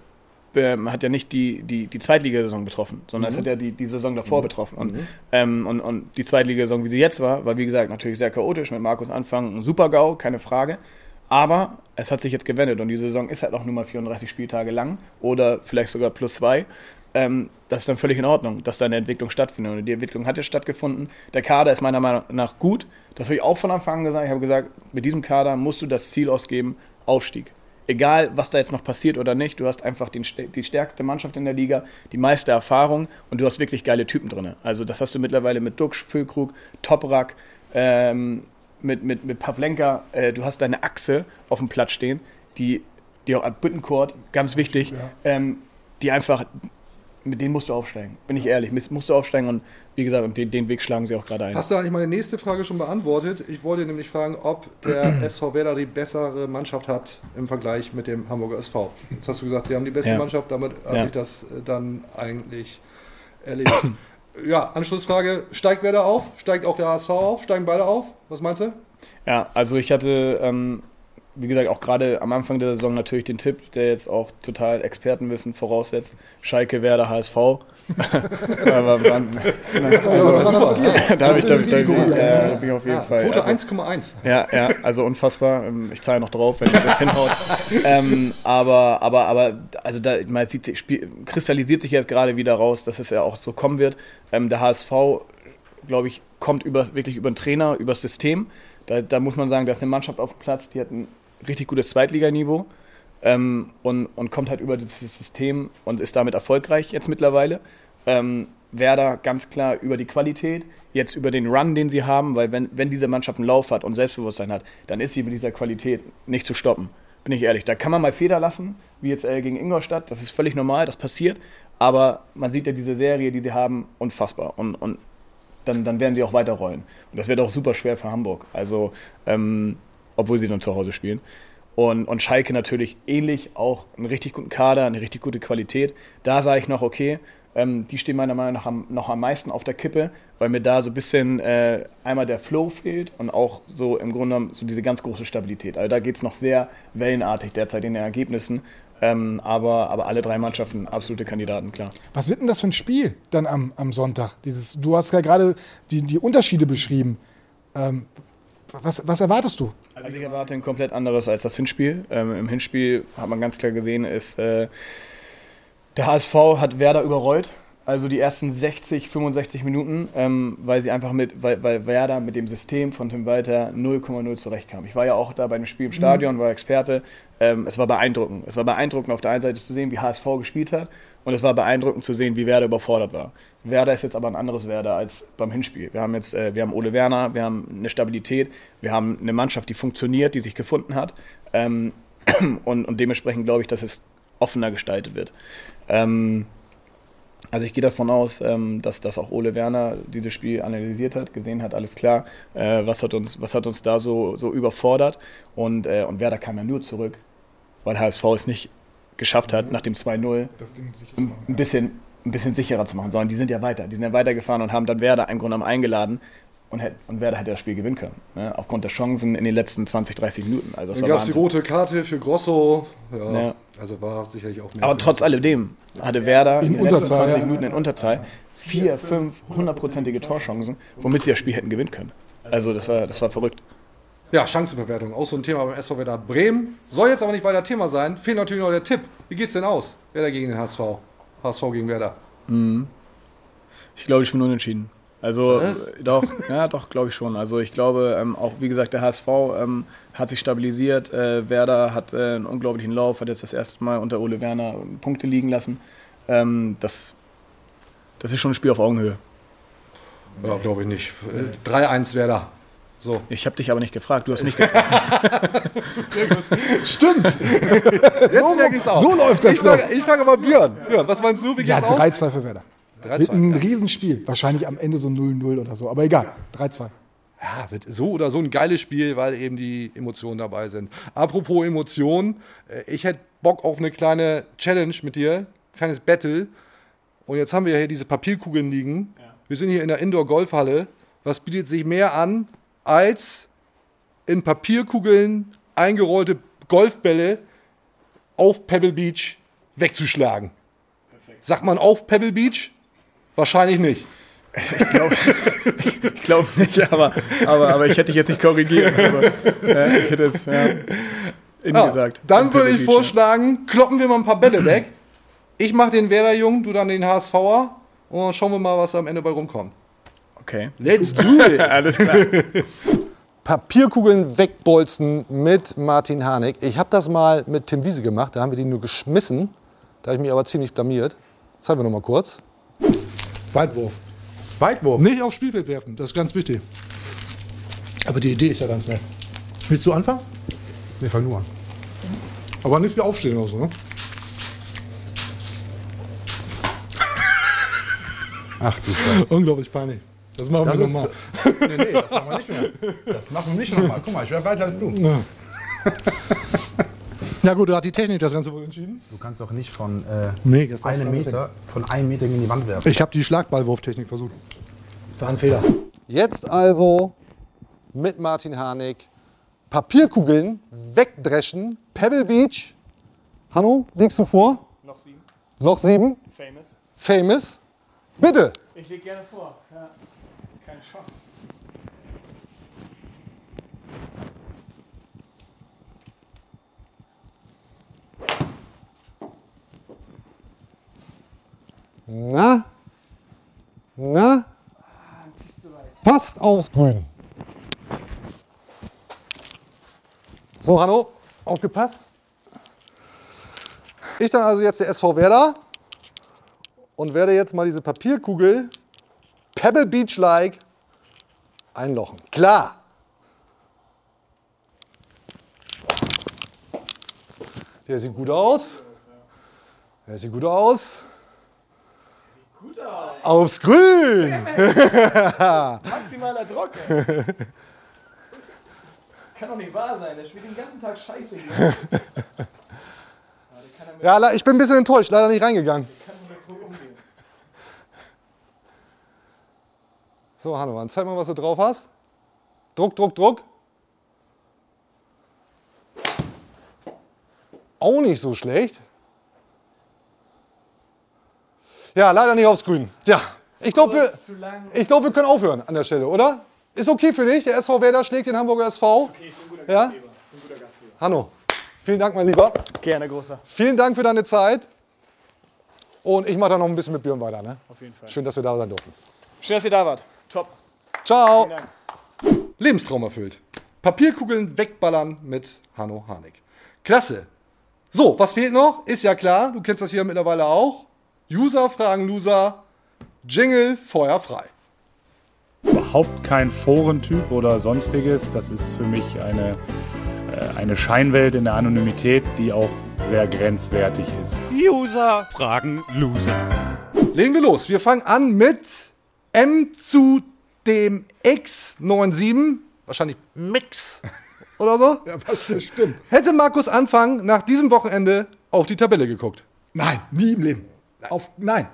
ähm, hat ja nicht die, die, die Zweitligasaison betroffen, sondern es hat ja die, die Saison davor betroffen. Und, ähm, und, und die Zweitligasaison, wie sie jetzt war, war wie gesagt natürlich sehr chaotisch mit Markus Anfang, ein super GAU, keine Frage. Aber es hat sich jetzt gewendet und die Saison ist halt auch nur mal 34 Spieltage lang oder vielleicht sogar plus zwei. Ähm, das ist dann völlig in Ordnung, dass da eine Entwicklung stattfindet. Und die Entwicklung hat jetzt stattgefunden. Der Kader ist meiner Meinung nach gut. Das habe ich auch von Anfang an gesagt. Ich habe gesagt, mit diesem Kader musst du das Ziel ausgeben, Aufstieg. Egal, was da jetzt noch passiert oder nicht, du hast einfach den, die stärkste Mannschaft in der Liga, die meiste Erfahrung und du hast wirklich geile Typen drin. Also das hast du mittlerweile mit Duxch, Füllkrug, Toprak, ähm, mit, mit, mit Pavlenka. Äh, du hast deine Achse auf dem Platz stehen, die, die auch Büttencourt, ganz wichtig, ähm, die einfach mit denen musst du aufsteigen. Bin ich ehrlich, musst du aufsteigen und wie gesagt, den, den Weg schlagen sie auch gerade ein. Hast du eigentlich meine nächste Frage schon beantwortet? Ich wollte nämlich fragen, ob der SV Werder die bessere Mannschaft hat im Vergleich mit dem Hamburger SV. Jetzt hast du gesagt, die haben die beste Ja. Mannschaft, damit hat Ja. sich das äh, dann eigentlich erledigt. ja, Anschlussfrage, steigt Werder auf? Steigt auch der HSV auf? Steigen beide auf? Was meinst du? Ja, also ich hatte, ähm, wie gesagt, auch gerade am Anfang der Saison natürlich den Tipp, der jetzt auch total Expertenwissen voraussetzt. Schalke, Werder, HSV. Aber wann, hast da habe ich, da, Das bin ich auf jeden Ja, Fall. Quote also, 1,1. ja, ja, also unfassbar. Ich zahle noch drauf, wenn es jetzt hinhaut. ähm, aber, aber, aber, also da man sieht, spiel, kristallisiert sich jetzt gerade wieder raus, dass es ja auch so kommen wird. Ähm, der HSV, glaube ich, kommt über, wirklich über den Trainer, über das System. Da, da muss man sagen, da ist eine Mannschaft auf dem Platz, die hat ein richtig gutes Zweitliganiveau ähm, und, und kommt halt über dieses System und ist damit erfolgreich jetzt mittlerweile. Ähm, Werder ganz klar über die Qualität, jetzt über den Run, den sie haben, weil wenn, wenn diese Mannschaft einen Lauf hat und Selbstbewusstsein hat, dann ist sie mit dieser Qualität nicht zu stoppen. Bin ich ehrlich. Da kann man mal Feder lassen, wie jetzt äh, gegen Ingolstadt. Das ist völlig normal, das passiert. Aber man sieht ja diese Serie, die sie haben, unfassbar. Und, und dann, dann werden sie auch weiterrollen. Und das wird auch super schwer für Hamburg. Also, ähm, obwohl sie dann zu Hause spielen. Und, und Schalke natürlich ähnlich, auch einen richtig guten Kader, eine richtig gute Qualität. Da sage ich noch, okay, ähm, die stehen meiner Meinung nach am, noch am meisten auf der Kippe, weil mir da so ein bisschen äh, einmal der Flow fehlt und auch so im Grunde genommen so diese ganz große Stabilität. Also da geht es noch sehr wellenartig derzeit in den Ergebnissen. Ähm, aber, aber alle drei Mannschaften absolute Kandidaten, klar. Was wird denn das für ein Spiel dann am, am Sonntag? Dieses, du hast ja gerade die, die Unterschiede beschrieben. Ähm, was, was erwartest du? Also ich erwarte ein komplett anderes als das Hinspiel. Ähm, Im Hinspiel hat man ganz klar gesehen, ist äh, der HSV hat Werder überrollt. Also die ersten 60, 65 Minuten, ähm, weil sie einfach mit, weil, weil Werder mit dem System von Tim Walter 0,0 zurechtkam. Ich war ja auch da bei dem Spiel im Stadion, war Experte. Ähm, es war beeindruckend. Es war beeindruckend auf der einen Seite zu sehen, wie HSV gespielt hat und es war beeindruckend zu sehen, wie Werder überfordert war. Werder ist jetzt aber ein anderes Werder als beim Hinspiel. Wir haben jetzt, äh, wir haben Ole Werner, wir haben eine Stabilität, wir haben eine Mannschaft, die funktioniert, die sich gefunden hat ähm, und, und dementsprechend glaube ich, dass es offener gestaltet wird. Ähm, also ich gehe davon aus, ähm, dass, dass auch Ole Werner dieses Spiel analysiert hat, gesehen hat, alles klar, äh, was, hat uns, was hat uns da so, so überfordert und, äh, und Werder kam ja nur zurück, weil HSV es nicht geschafft hat, nach dem 2-0 ein ein bisschen, ein bisschen sicherer zu machen, sondern die sind ja weiter, die sind ja weitergefahren und haben dann Werder im Grunde genommen eingeladen und, hätt, und Werder hätte das Spiel gewinnen können, ne? aufgrund der Chancen in den letzten 20, 30 Minuten. Also das Dann war gab es die rote Karte für Grosso. Ja, Ja. Also war sicherlich auch mehr. Aber trotz alledem hatte Werder in, In den letzten Unterzahl, 20 ja. Minuten in Unterzahl vier, fünf hundertprozentige Torchancen, womit sie das Spiel hätten gewinnen können. Also das war, das war verrückt. Ja, Chancenverwertung, auch so ein Thema beim SV Werder Bremen. Soll jetzt aber nicht weiter Thema sein. Fehlt natürlich noch der Tipp. Wie geht's denn aus? Werder gegen den HSV. HSV gegen Werder. Ich glaube, ich bin unentschieden. Also Was? äh, doch, ja, doch, glaube ich schon. Also ich glaube, ähm, auch wie gesagt, der HSV ähm, hat sich stabilisiert. Äh, Werder hat äh, einen unglaublichen Lauf, hat jetzt das erste Mal unter Ole Werner Punkte liegen lassen. Ähm, das, das ist schon ein Spiel auf Augenhöhe. Ja, glaube ich nicht. Äh, 3-1 Werder. So. Ich habe dich aber nicht gefragt, du hast mich gefragt. Stimmt. Jetzt merke ich's auch. so läuft das Ich frage, ich frage mal Björn. Björn, was meinst du? Wie Ja, geht's aus? 3-2 für Werder. Wird ein Riesenspiel. Wahrscheinlich am Ende so 0-0 oder so. Aber egal. 3-2. Ja, wird so oder so ein geiles Spiel, weil eben die Emotionen dabei sind. Apropos Emotionen, äh, ich hätte Bock auf eine kleine Challenge mit dir, kleines Battle. Und jetzt haben wir ja hier diese Papierkugeln liegen. Wir sind hier in der Indoor-Golfhalle. Was bietet sich mehr an, als in Papierkugeln eingerollte Golfbälle auf Pebble Beach wegzuschlagen? Sagt man auf Pebble Beach? Wahrscheinlich nicht. Ich glaube nicht, aber, aber, aber ich hätte dich jetzt nicht korrigiert. Aber, äh, ich hätte es ja, innen Ja, gesagt. dann würde ich Beach, vorschlagen, kloppen wir mal ein paar Bälle weg. Ich mache den Werder-Jungen, du dann den HSVer. Und dann schauen wir mal, was am Ende bei rumkommt. Okay. Let's do it! Alles klar. Papierkugeln wegbolzen mit Martin Harnik. Ich habe das mal mit Tim Wiese gemacht, da haben wir die nur geschmissen. Da habe ich mich aber ziemlich blamiert. Zeigen wir noch mal kurz. Weitwurf. Weitwurf. Nicht aufs Spielfeld werfen, das ist ganz wichtig. Aber die Idee ist ja ganz nett. Willst du anfangen? Nee, fang nur an. Aber nicht wie aufstehen oder so, ne? Ach du Scheiße. Unglaublich peinlich. Das machen wir nochmal. nee, nee, das machen wir nicht mehr. Das machen wir nicht nochmal. Guck mal, ich wäre weiter als du. Ja gut, da hat die Technik das Ganze wohl entschieden. Du kannst doch nicht von äh, Nee, das einem Meter, von einem Meter gegen die Wand werfen. Ich habe die Schlagballwurftechnik versucht. War ein Fehler. Jetzt also mit Martin Harnik Papierkugeln wegdreschen. Pebble Beach. Hanno, liegst du vor? Noch sieben. Noch sieben. Famous. Famous. Bitte. Ich lege gerne vor. Ja. Chance. Na? Na? Passt aufs Grün. So, Hanno, aufgepasst. Ich dann also jetzt der SV Werder und werde jetzt mal diese Papierkugel Pebble Beach-like einlochen. Klar. Der sieht gut aus. Der sieht gut aus. Aufs Grün! Maximaler Druck. ey. Kann doch nicht wahr sein. Der spielt den ganzen Tag Scheiße hier. Ja, ich bin ein bisschen enttäuscht, leider nicht reingegangen. So, Hanno, dann zeig mal, was du drauf hast. Druck, Druck, Druck. Auch nicht so schlecht. Ja, leider nicht aufs Grün. Ja, ich glaube, wir, ich glaub, wir können aufhören an der Stelle, oder? Ist okay für dich? Der SV Werder schlägt den Hamburger SV. ja? Hanno, vielen Dank, mein Lieber. Gerne, großer. Vielen Dank für deine Zeit. Und ich mache da noch ein bisschen mit Björn weiter. Ne? Auf jeden Fall. Schön, dass wir da sein durften. Schön, dass ihr da wart. Top. Ciao. Lebenstraum erfüllt. Papierkugeln wegballern mit Hanno Harnik. Klasse. So, was fehlt noch? Ist ja klar, du kennst das hier mittlerweile auch. User fragen Loser. Jingle, Feuer frei. überhaupt kein Forentyp oder sonstiges. Das ist für mich eine, äh, eine Scheinwelt in der Anonymität, die auch sehr grenzwertig ist. User fragen Loser. Legen wir los. Wir fangen an mit M zu dem X97. Wahrscheinlich Mix oder so. Ja, was stimmt. Hätte Markus Anfang nach diesem Wochenende auf die Tabelle geguckt. Nein, nie im Leben. Auf, nein,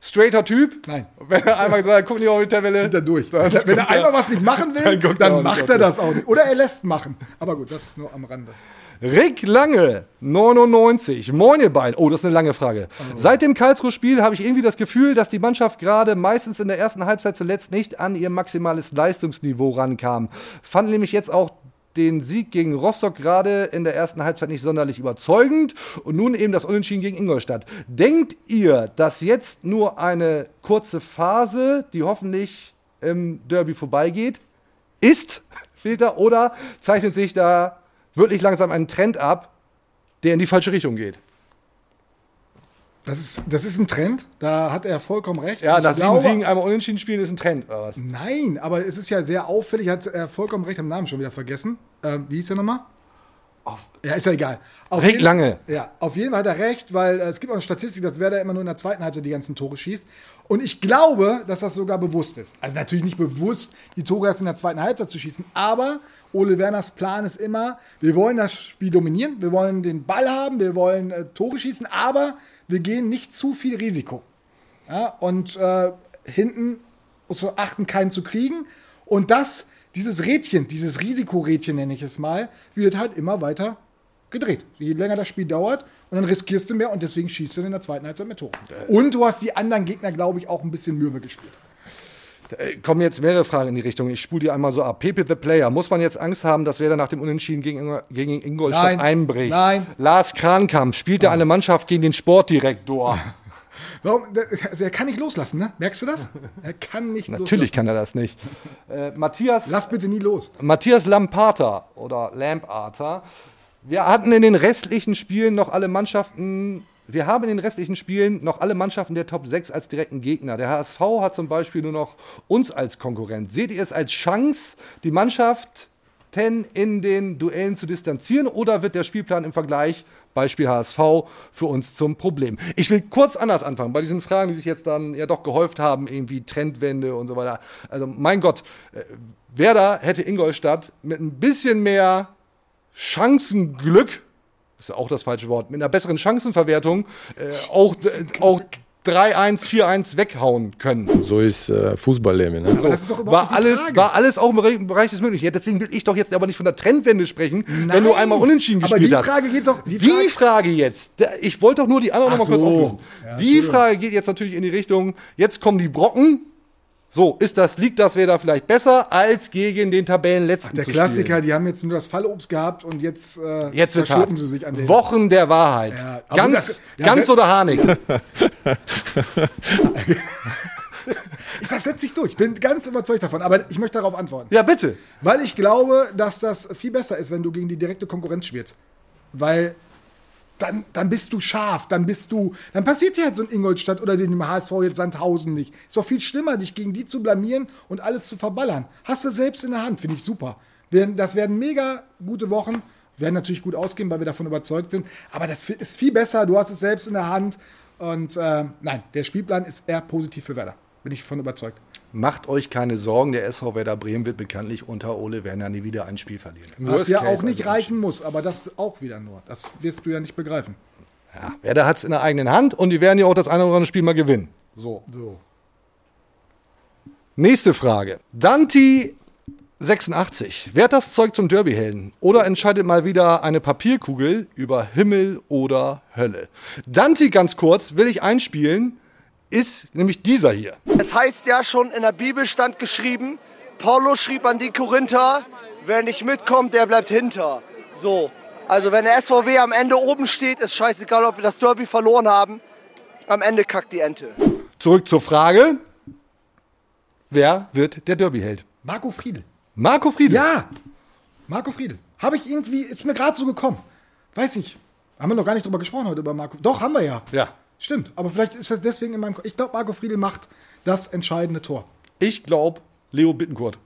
Straighter Typ. nein. Wenn er einmal gesagt hat, guck nicht auf die Tabelle. Zieht er durch. Dann Wenn er einmal was nicht machen will, Dann dann, macht er das auch nicht. Oder er lässt machen. Aber gut, das ist nur am Rande. Rick Lange, 99. Moin ihr beiden. Oh, das ist eine lange Frage. Seit dem Karlsruhe-Spiel habe ich irgendwie das Gefühl, dass die Mannschaft gerade meistens in der ersten Halbzeit zuletzt nicht an ihr maximales Leistungsniveau rankam. Fand nämlich jetzt auch den Sieg gegen Rostock gerade in der ersten Halbzeit nicht sonderlich überzeugend und nun eben das Unentschieden gegen Ingolstadt. Denkt ihr, dass jetzt nur eine kurze Phase, die hoffentlich im Derby vorbeigeht, ist, da, oder zeichnet sich da wirklich langsam ein Trend ab, der in die falsche Richtung geht? Das ist, das ist ein Trend, da hat er vollkommen recht. Ja, nach sieben Siegen einmal unentschieden spielen ist ein Trend, oder was? Nein, aber es ist ja sehr auffällig, hat er vollkommen recht, am Namen schon wieder vergessen. Ähm, wie hieß der nochmal? Ja, ist ja egal. Auf jeden- lange. Ja, auf jeden Fall hat er recht, weil äh, es gibt auch eine Statistik, dass Werder immer nur in der zweiten Halbzeit die ganzen Tore schießt. Und ich glaube, dass das sogar bewusst ist. Also natürlich nicht bewusst, die Tore erst in der zweiten Halbzeit zu schießen, aber Ole Werners Plan ist immer, wir wollen das Spiel dominieren, wir wollen den Ball haben, wir wollen äh, Tore schießen, aber wir gehen nicht zu viel Risiko. Ja, und äh, hinten man achten, keinen zu kriegen. Und das, dieses Rädchen, dieses Risikorädchen nenne ich es mal, wird halt immer weiter gedreht. Je länger das Spiel dauert und dann riskierst du mehr und deswegen schießt du in der zweiten Halbzeit mehr Tore. Und du hast die anderen Gegner, glaube ich, auch ein bisschen mürbe gespielt. Äh, Kommen jetzt mehrere Fragen in die Richtung. Ich spule die einmal so ab. Pepe the Player. Muss man jetzt Angst haben, dass Werder nach dem Unentschieden gegen, gegen Ingolstadt Nein. einbricht? Nein. Lars Krankamp spielt ja eine Mannschaft gegen den Sportdirektor. Warum? Also er kann nicht loslassen, ne? Merkst du das? Er kann nicht Natürlich loslassen. kann er das nicht. Äh, Matthias, Lass bitte nie los. Matthias Lampata oder Lamparter. Wir hatten in den restlichen Spielen noch alle Mannschaften. Wir haben in den restlichen Spielen noch alle Mannschaften der Top 6 als direkten Gegner. Der HSV hat zum Beispiel nur noch uns als Konkurrent. Seht ihr es als Chance, die Mannschaft in den Duellen zu distanzieren oder wird der Spielplan im Vergleich, Beispiel HSV, für uns zum Problem? Ich will kurz anders anfangen, bei diesen Fragen, die sich jetzt dann ja doch gehäuft haben, irgendwie Trendwende und so weiter. Also mein Gott, äh, Werder hätte Ingolstadt mit ein bisschen mehr Chancenglück, ist ja auch das falsche Wort, mit einer besseren Chancenverwertung äh, auch, äh, auch 3-1, 4-1 weghauen können. So ist äh, Fußballleben. Ne? Überhaupt War die alles, Frage. war alles auch im Bereich- im Bereich des Möglichen. Ja, deswegen will ich doch jetzt aber nicht von der Trendwende sprechen, wenn du Nein. einmal unentschieden Aber gespielt die hast. Frage geht doch- die Die Frage- Frage, jetzt, ich wollte doch nur die andere Ach noch mal kurz so. auflösen. Ja, die. Frage geht jetzt natürlich in die Richtung, jetzt kommen die Brocken. So, ist das, liegt das Werder vielleicht besser, als gegen den Tabellenletzten Der zu Klassiker, die haben jetzt nur das Fallobst gehabt und jetzt, äh, Jetzt verschlucken sie sich an den. Wochen der Wahrheit. Ja, ganz das- ja, ganz das- oder Harnik? Das setzt sich durch. Ich bin ganz überzeugt davon. Aber ich möchte darauf antworten. Ja, bitte. Weil ich glaube, dass das viel besser ist, wenn du gegen die direkte Konkurrenz spielst. Weil dann, dann bist du scharf, dann bist du, dann passiert dir halt so ein Ingolstadt oder dem HSV jetzt Sandhausen nicht. Ist doch viel schlimmer, dich gegen die zu blamieren und alles zu verballern. Hast du selbst in der Hand, finde ich super. Das werden mega gute Wochen, werden natürlich gut ausgehen, weil wir davon überzeugt sind. Aber das ist viel besser, du hast es selbst in der Hand. Und äh, nein, der Spielplan ist eher positiv für Werder. Bin ich von überzeugt. Macht euch keine Sorgen, der SV Werder Bremen wird bekanntlich unter Ole Werner nie wieder ein Spiel verlieren. Was Worst ja Case auch nicht also reichen muss, aber das auch wieder nur. Das wirst du ja nicht begreifen. Ja, Werder hat es in der eigenen Hand und die werden ja auch das eine oder andere Spiel mal gewinnen. So. So. Nächste Frage. Danti 86. Wer hat das Zeug zum Derbyhelden? Oder entscheidet mal wieder eine Papierkugel über Himmel oder Hölle? Danti, ganz kurz, will ich einspielen, ist nämlich dieser hier. Es heißt ja schon, in der Bibel stand geschrieben, Paulus schrieb an die Korinther, wer nicht mitkommt, der bleibt hinter. So. Also wenn der SVW am Ende oben steht, ist scheißegal, ob wir das Derby verloren haben. Am Ende kackt die Ente. Zurück zur Frage. Wer wird der Derbyheld? Marco Friedl. Marco Friedl. Ja, Marco Friedl. Habe ich irgendwie, ist mir gerade so gekommen. Weiß nicht. Haben wir noch gar nicht drüber gesprochen heute über Marco. Doch, haben wir ja. Ja. Stimmt. Aber vielleicht ist das deswegen in meinem Kopf. Ich glaube, Marco Friedl macht das entscheidende Tor. Ich glaube, Leo Bittenkurt.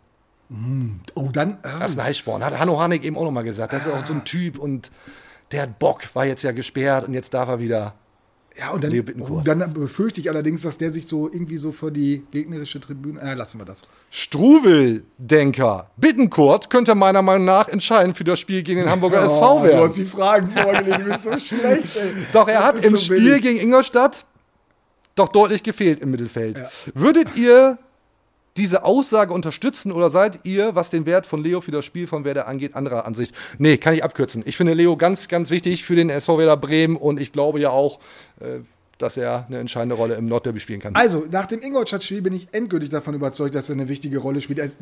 Oh, dann. Das ist ein Heißsporn. Hat Hanno Harnik eben auch nochmal gesagt. Das ist auch so ein Typ und der hat Bock, war jetzt ja gesperrt und jetzt darf er wieder. Ja, und dann, Bittencourt. oh, dann befürchte ich allerdings, dass der sich so irgendwie so für die gegnerische Tribüne. Äh, lassen wir das. Struwel-Denker. Bittenkurt könnte meiner Meinung nach entscheidend für das Spiel gegen den Hamburger SV Du werden. hast die Fragen vorgelegt, du bist so schlecht, ey. Doch, er Das hat im so Spiel billig. gegen Ingolstadt doch deutlich gefehlt im Mittelfeld. Würdet ihr diese Aussage unterstützen oder seid ihr, was den Wert von Leo für das Spiel von Werder angeht, anderer Ansicht? Nee, kann ich abkürzen. Ich finde Leo ganz, ganz wichtig für den SV Werder Bremen und ich glaube ja auch, äh, dass er eine entscheidende Rolle im Nordderby spielen kann. Also, nach dem Ingolstadt-Spiel bin ich endgültig davon überzeugt, dass er eine wichtige Rolle spielt. Also,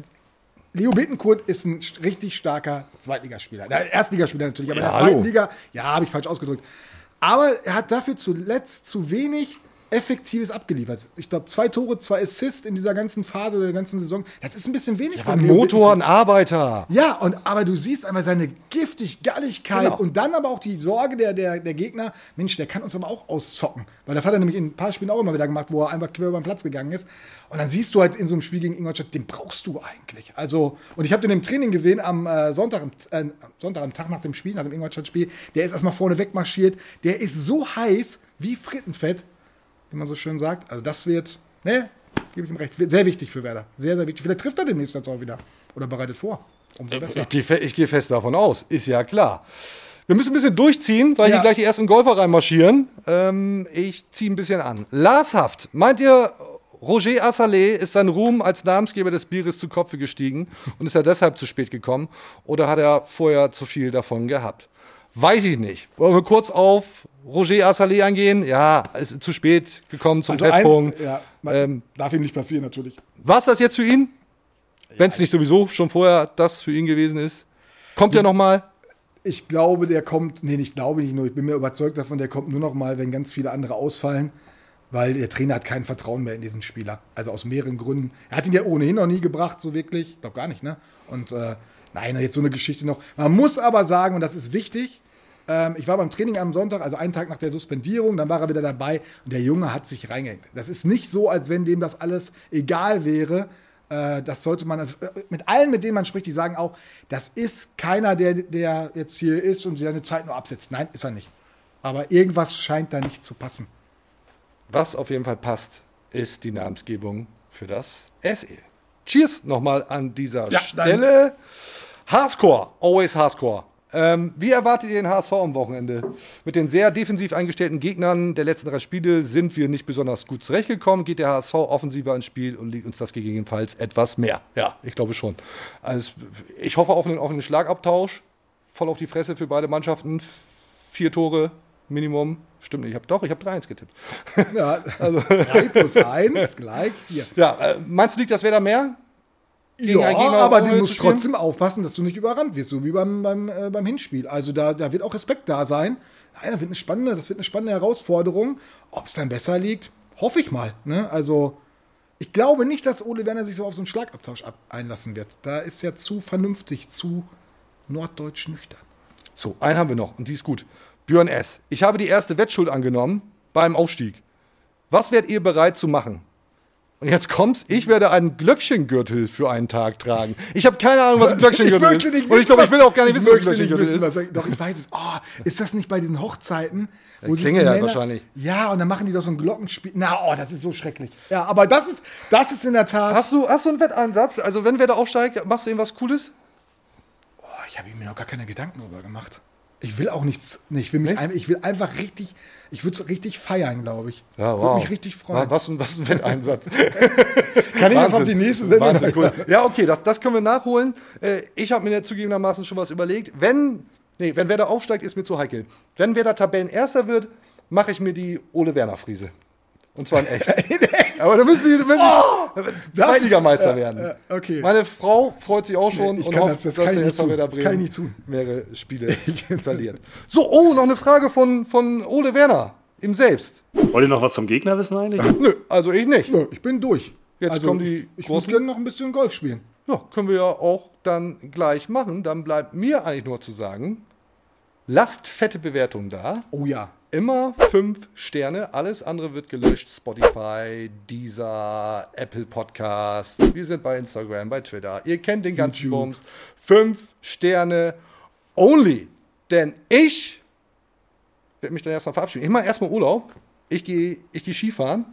Leo Bittenkurt ist ein richtig starker Zweitligaspieler. Na, Erstligaspieler natürlich, aber Ja, in der hallo. zweiten Liga, ja, habe ich falsch ausgedrückt. Aber er hat dafür zuletzt zu wenig Effektives abgeliefert. Ich glaube, zwei Tore, zwei Assists in dieser ganzen Phase der ganzen Saison. Das ist ein bisschen wenig. Ein Motor, ein Arbeiter. Ja, und aber du siehst einmal seine giftig Galligkeit Genau. und dann aber auch die Sorge der, der, der Gegner, Mensch, der kann uns aber auch auszocken. Weil das hat er nämlich in ein paar Spielen auch immer wieder gemacht, wo er einfach quer über den Platz gegangen ist. Und dann siehst du halt in so einem Spiel gegen Ingolstadt, den brauchst du eigentlich. Also, und ich habe den im Training gesehen am äh, Sonntag, am- äh, Sonntag, am Tag nach dem Spiel, nach dem Ingolstadt-Spiel. Der ist erstmal vorne wegmarschiert. Der ist so heiß wie Frittenfett, wie man so schön sagt. Also, das wird, ne, gebe ich ihm recht, sehr wichtig für Werder. Sehr, sehr wichtig. Vielleicht trifft er demnächst jetzt auch wieder. Oder bereitet vor. Umso besser. Ich gehe fe ich geh fest davon aus, ist ja klar. Wir müssen ein bisschen durchziehen, weil Ja. hier gleich die ersten Golfer reinmarschieren. Ähm, ich ziehe ein bisschen an. Lashaft, meint ihr, Roger Assalé ist sein Ruhm als Namensgeber des Bieres zu Kopfe gestiegen und ist er deshalb zu spät gekommen? Oder hat er vorher zu viel davon gehabt? Weiß ich nicht. Wollen wir kurz auf Roger Assalé eingehen? Ja, ist zu spät gekommen zum Also Treffpunkt. ja, ähm, Darf ihm nicht passieren, natürlich. war es das jetzt für ihn? Wenn es nicht sowieso schon vorher das für ihn gewesen ist. Kommt er noch mal? Ich glaube, der kommt, nee, ich glaube nicht nur, ich bin mir überzeugt davon, der kommt nur noch mal, wenn ganz viele andere ausfallen, weil der Trainer hat kein Vertrauen mehr in diesen Spieler. Also aus mehreren Gründen. Er hat ihn ja ohnehin noch nie gebracht, so wirklich. Ich glaube gar nicht, ne? Und äh, nein, jetzt so eine Geschichte noch. Man muss aber sagen, und das ist wichtig, ähm, ich war beim Training am Sonntag, also einen Tag nach der Suspendierung, dann war er wieder dabei und der Junge hat sich reingehängt. Das ist nicht so, als wenn dem das alles egal wäre. Äh, das sollte man, das, äh, mit allen, mit denen man spricht, die sagen auch, das ist keiner, der, der jetzt hier ist und seine Zeit nur absetzt. Nein, ist er nicht. Aber irgendwas scheint da nicht zu passen. Was auf jeden Fall passt, ist die Namensgebung für das SE. Cheers nochmal an dieser Ja, Stelle. Hardcore, always Hardcore. Ähm, wie erwartet ihr den HSV am Wochenende? Mit den sehr defensiv eingestellten Gegnern der letzten drei Spiele sind wir nicht besonders gut zurechtgekommen. Geht der HSV offensiver ins Spiel und liegt uns das gegebenenfalls etwas mehr? Ja, ich glaube schon. Also, ich hoffe auf einen offenen Schlagabtausch. Voll auf die Fresse für beide Mannschaften. Vier Tore Minimum. Stimmt nicht. Ich habe doch, ich habe 3-1 getippt. Ja, also 3 plus 1 gleich 4. Ja, äh, meinst du, liegt das Werder mehr? Gegen Ja, Gegner aber du musst trotzdem aufpassen, dass du nicht überrannt wirst, so wie beim, beim, äh, beim Hinspiel. Also da, da wird auch Respekt da sein. Nein, das wird eine spannende, das wird eine spannende Herausforderung. Ob es dann besser liegt, hoffe ich mal. Ne? Also ich glaube nicht, dass Ole Werner sich so auf so einen Schlagabtausch ab einlassen wird. Da ist er zu vernünftig, zu norddeutsch nüchtern. So, einen haben wir noch und die ist gut. Björn S. Ich habe die erste Wettschuld angenommen beim Aufstieg. Was wärt ihr bereit zu machen? Und jetzt kommt's, ich werde einen Glöckchengürtel für einen Tag tragen. Ich habe keine Ahnung, was ein Glöckchengürtel ist. Und ich glaube, ich will auch gar nicht wissen, was ein Glöckchengürtel wissen, ist. was Doch, ich weiß es. Oh, ist das nicht bei diesen Hochzeiten? Ja, klingelt halt wahrscheinlich. Ja, und dann machen die doch so ein Glockenspiel. Na, oh, das ist so schrecklich. Ja, aber das ist, das ist in der Tat. Hast du, hast du einen Wetteinsatz? Also, wenn Werder aufsteigt, machst du irgendwas Cooles? Oh, ich habe mir noch gar keine Gedanken darüber gemacht. Ich will auch nichts. Nee, ich will mich ein, ich will einfach richtig, ich würde es richtig feiern, glaube ich. Ja, Würde mich richtig freuen. Was, was ein Wetteinsatz. Kann ich das auf die nächste Sendung? Wahnsinn, cool. Ja, okay, das, das können wir nachholen. Äh, ich habe mir zugegebenermaßen schon was überlegt. Wenn, nee, wenn Werder aufsteigt, ist mir zu heikel. Wenn Werder Tabellenerster wird, mache ich mir die Ole Werner Friese. Und zwar in echt. Aber da müssen die, müssen die das Zweitligameister ist- äh, werden. äh, okay. Meine Frau freut sich auch schon Nee, ich und kann hofft, das- das dass kann ich der nicht tun. Das kann ich nicht tun. mehrere Spiele verliert. So, oh, noch eine Frage von, von Ole Werner, ihm selbst. Wollt ihr noch was zum Gegner wissen eigentlich? Nö, also ich nicht. Nö, ich bin durch. Jetzt also, kommen die ich, ich muss großen- gerne noch ein bisschen Golf spielen. Ja, können wir ja auch dann gleich machen. Dann bleibt mir eigentlich nur zu sagen, lasst fette Bewertungen da. Oh ja. Immer fünf Sterne. Alles andere wird gelöscht. Spotify, Deezer, Apple Podcasts. Wir sind bei Instagram, bei Twitter. Ihr kennt den ganzen YouTube. Bums. Fünf Sterne only. Denn ich werde mich dann erstmal verabschieden. Ich mache erstmal Urlaub. Ich gehe ich geh Skifahren.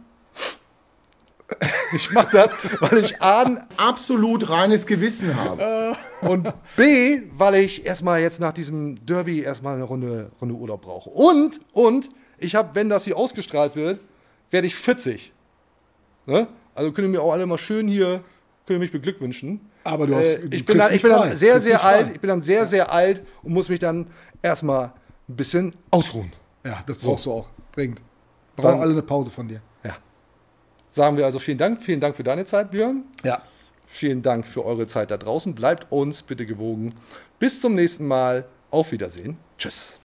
Ich mache das, weil ich A, ein absolut reines Gewissen habe. Und B, weil ich erstmal jetzt nach diesem Derby erstmal eine Runde, Runde Urlaub brauche. Und, und, ich habe, wenn das hier ausgestrahlt wird, werde ich 40. Ne? Also könnt ihr mir auch alle mal schön hier, könnt ihr mich beglückwünschen. Aber du hast- äh, ich bin dann, ich bin dann sehr, Kriegst sehr alt. Ich bin dann sehr, sehr alt und muss mich dann erstmal ein bisschen ausruhen. Ja, das So. brauchst du auch. Dringend. Brauchen Dann- alle eine Pause von dir. Ja. Sagen wir also vielen Dank. Vielen Dank für deine Zeit, Björn. Ja. Vielen Dank für eure Zeit da draußen. Bleibt uns bitte gewogen. Bis zum nächsten Mal. Auf Wiedersehen. Tschüss.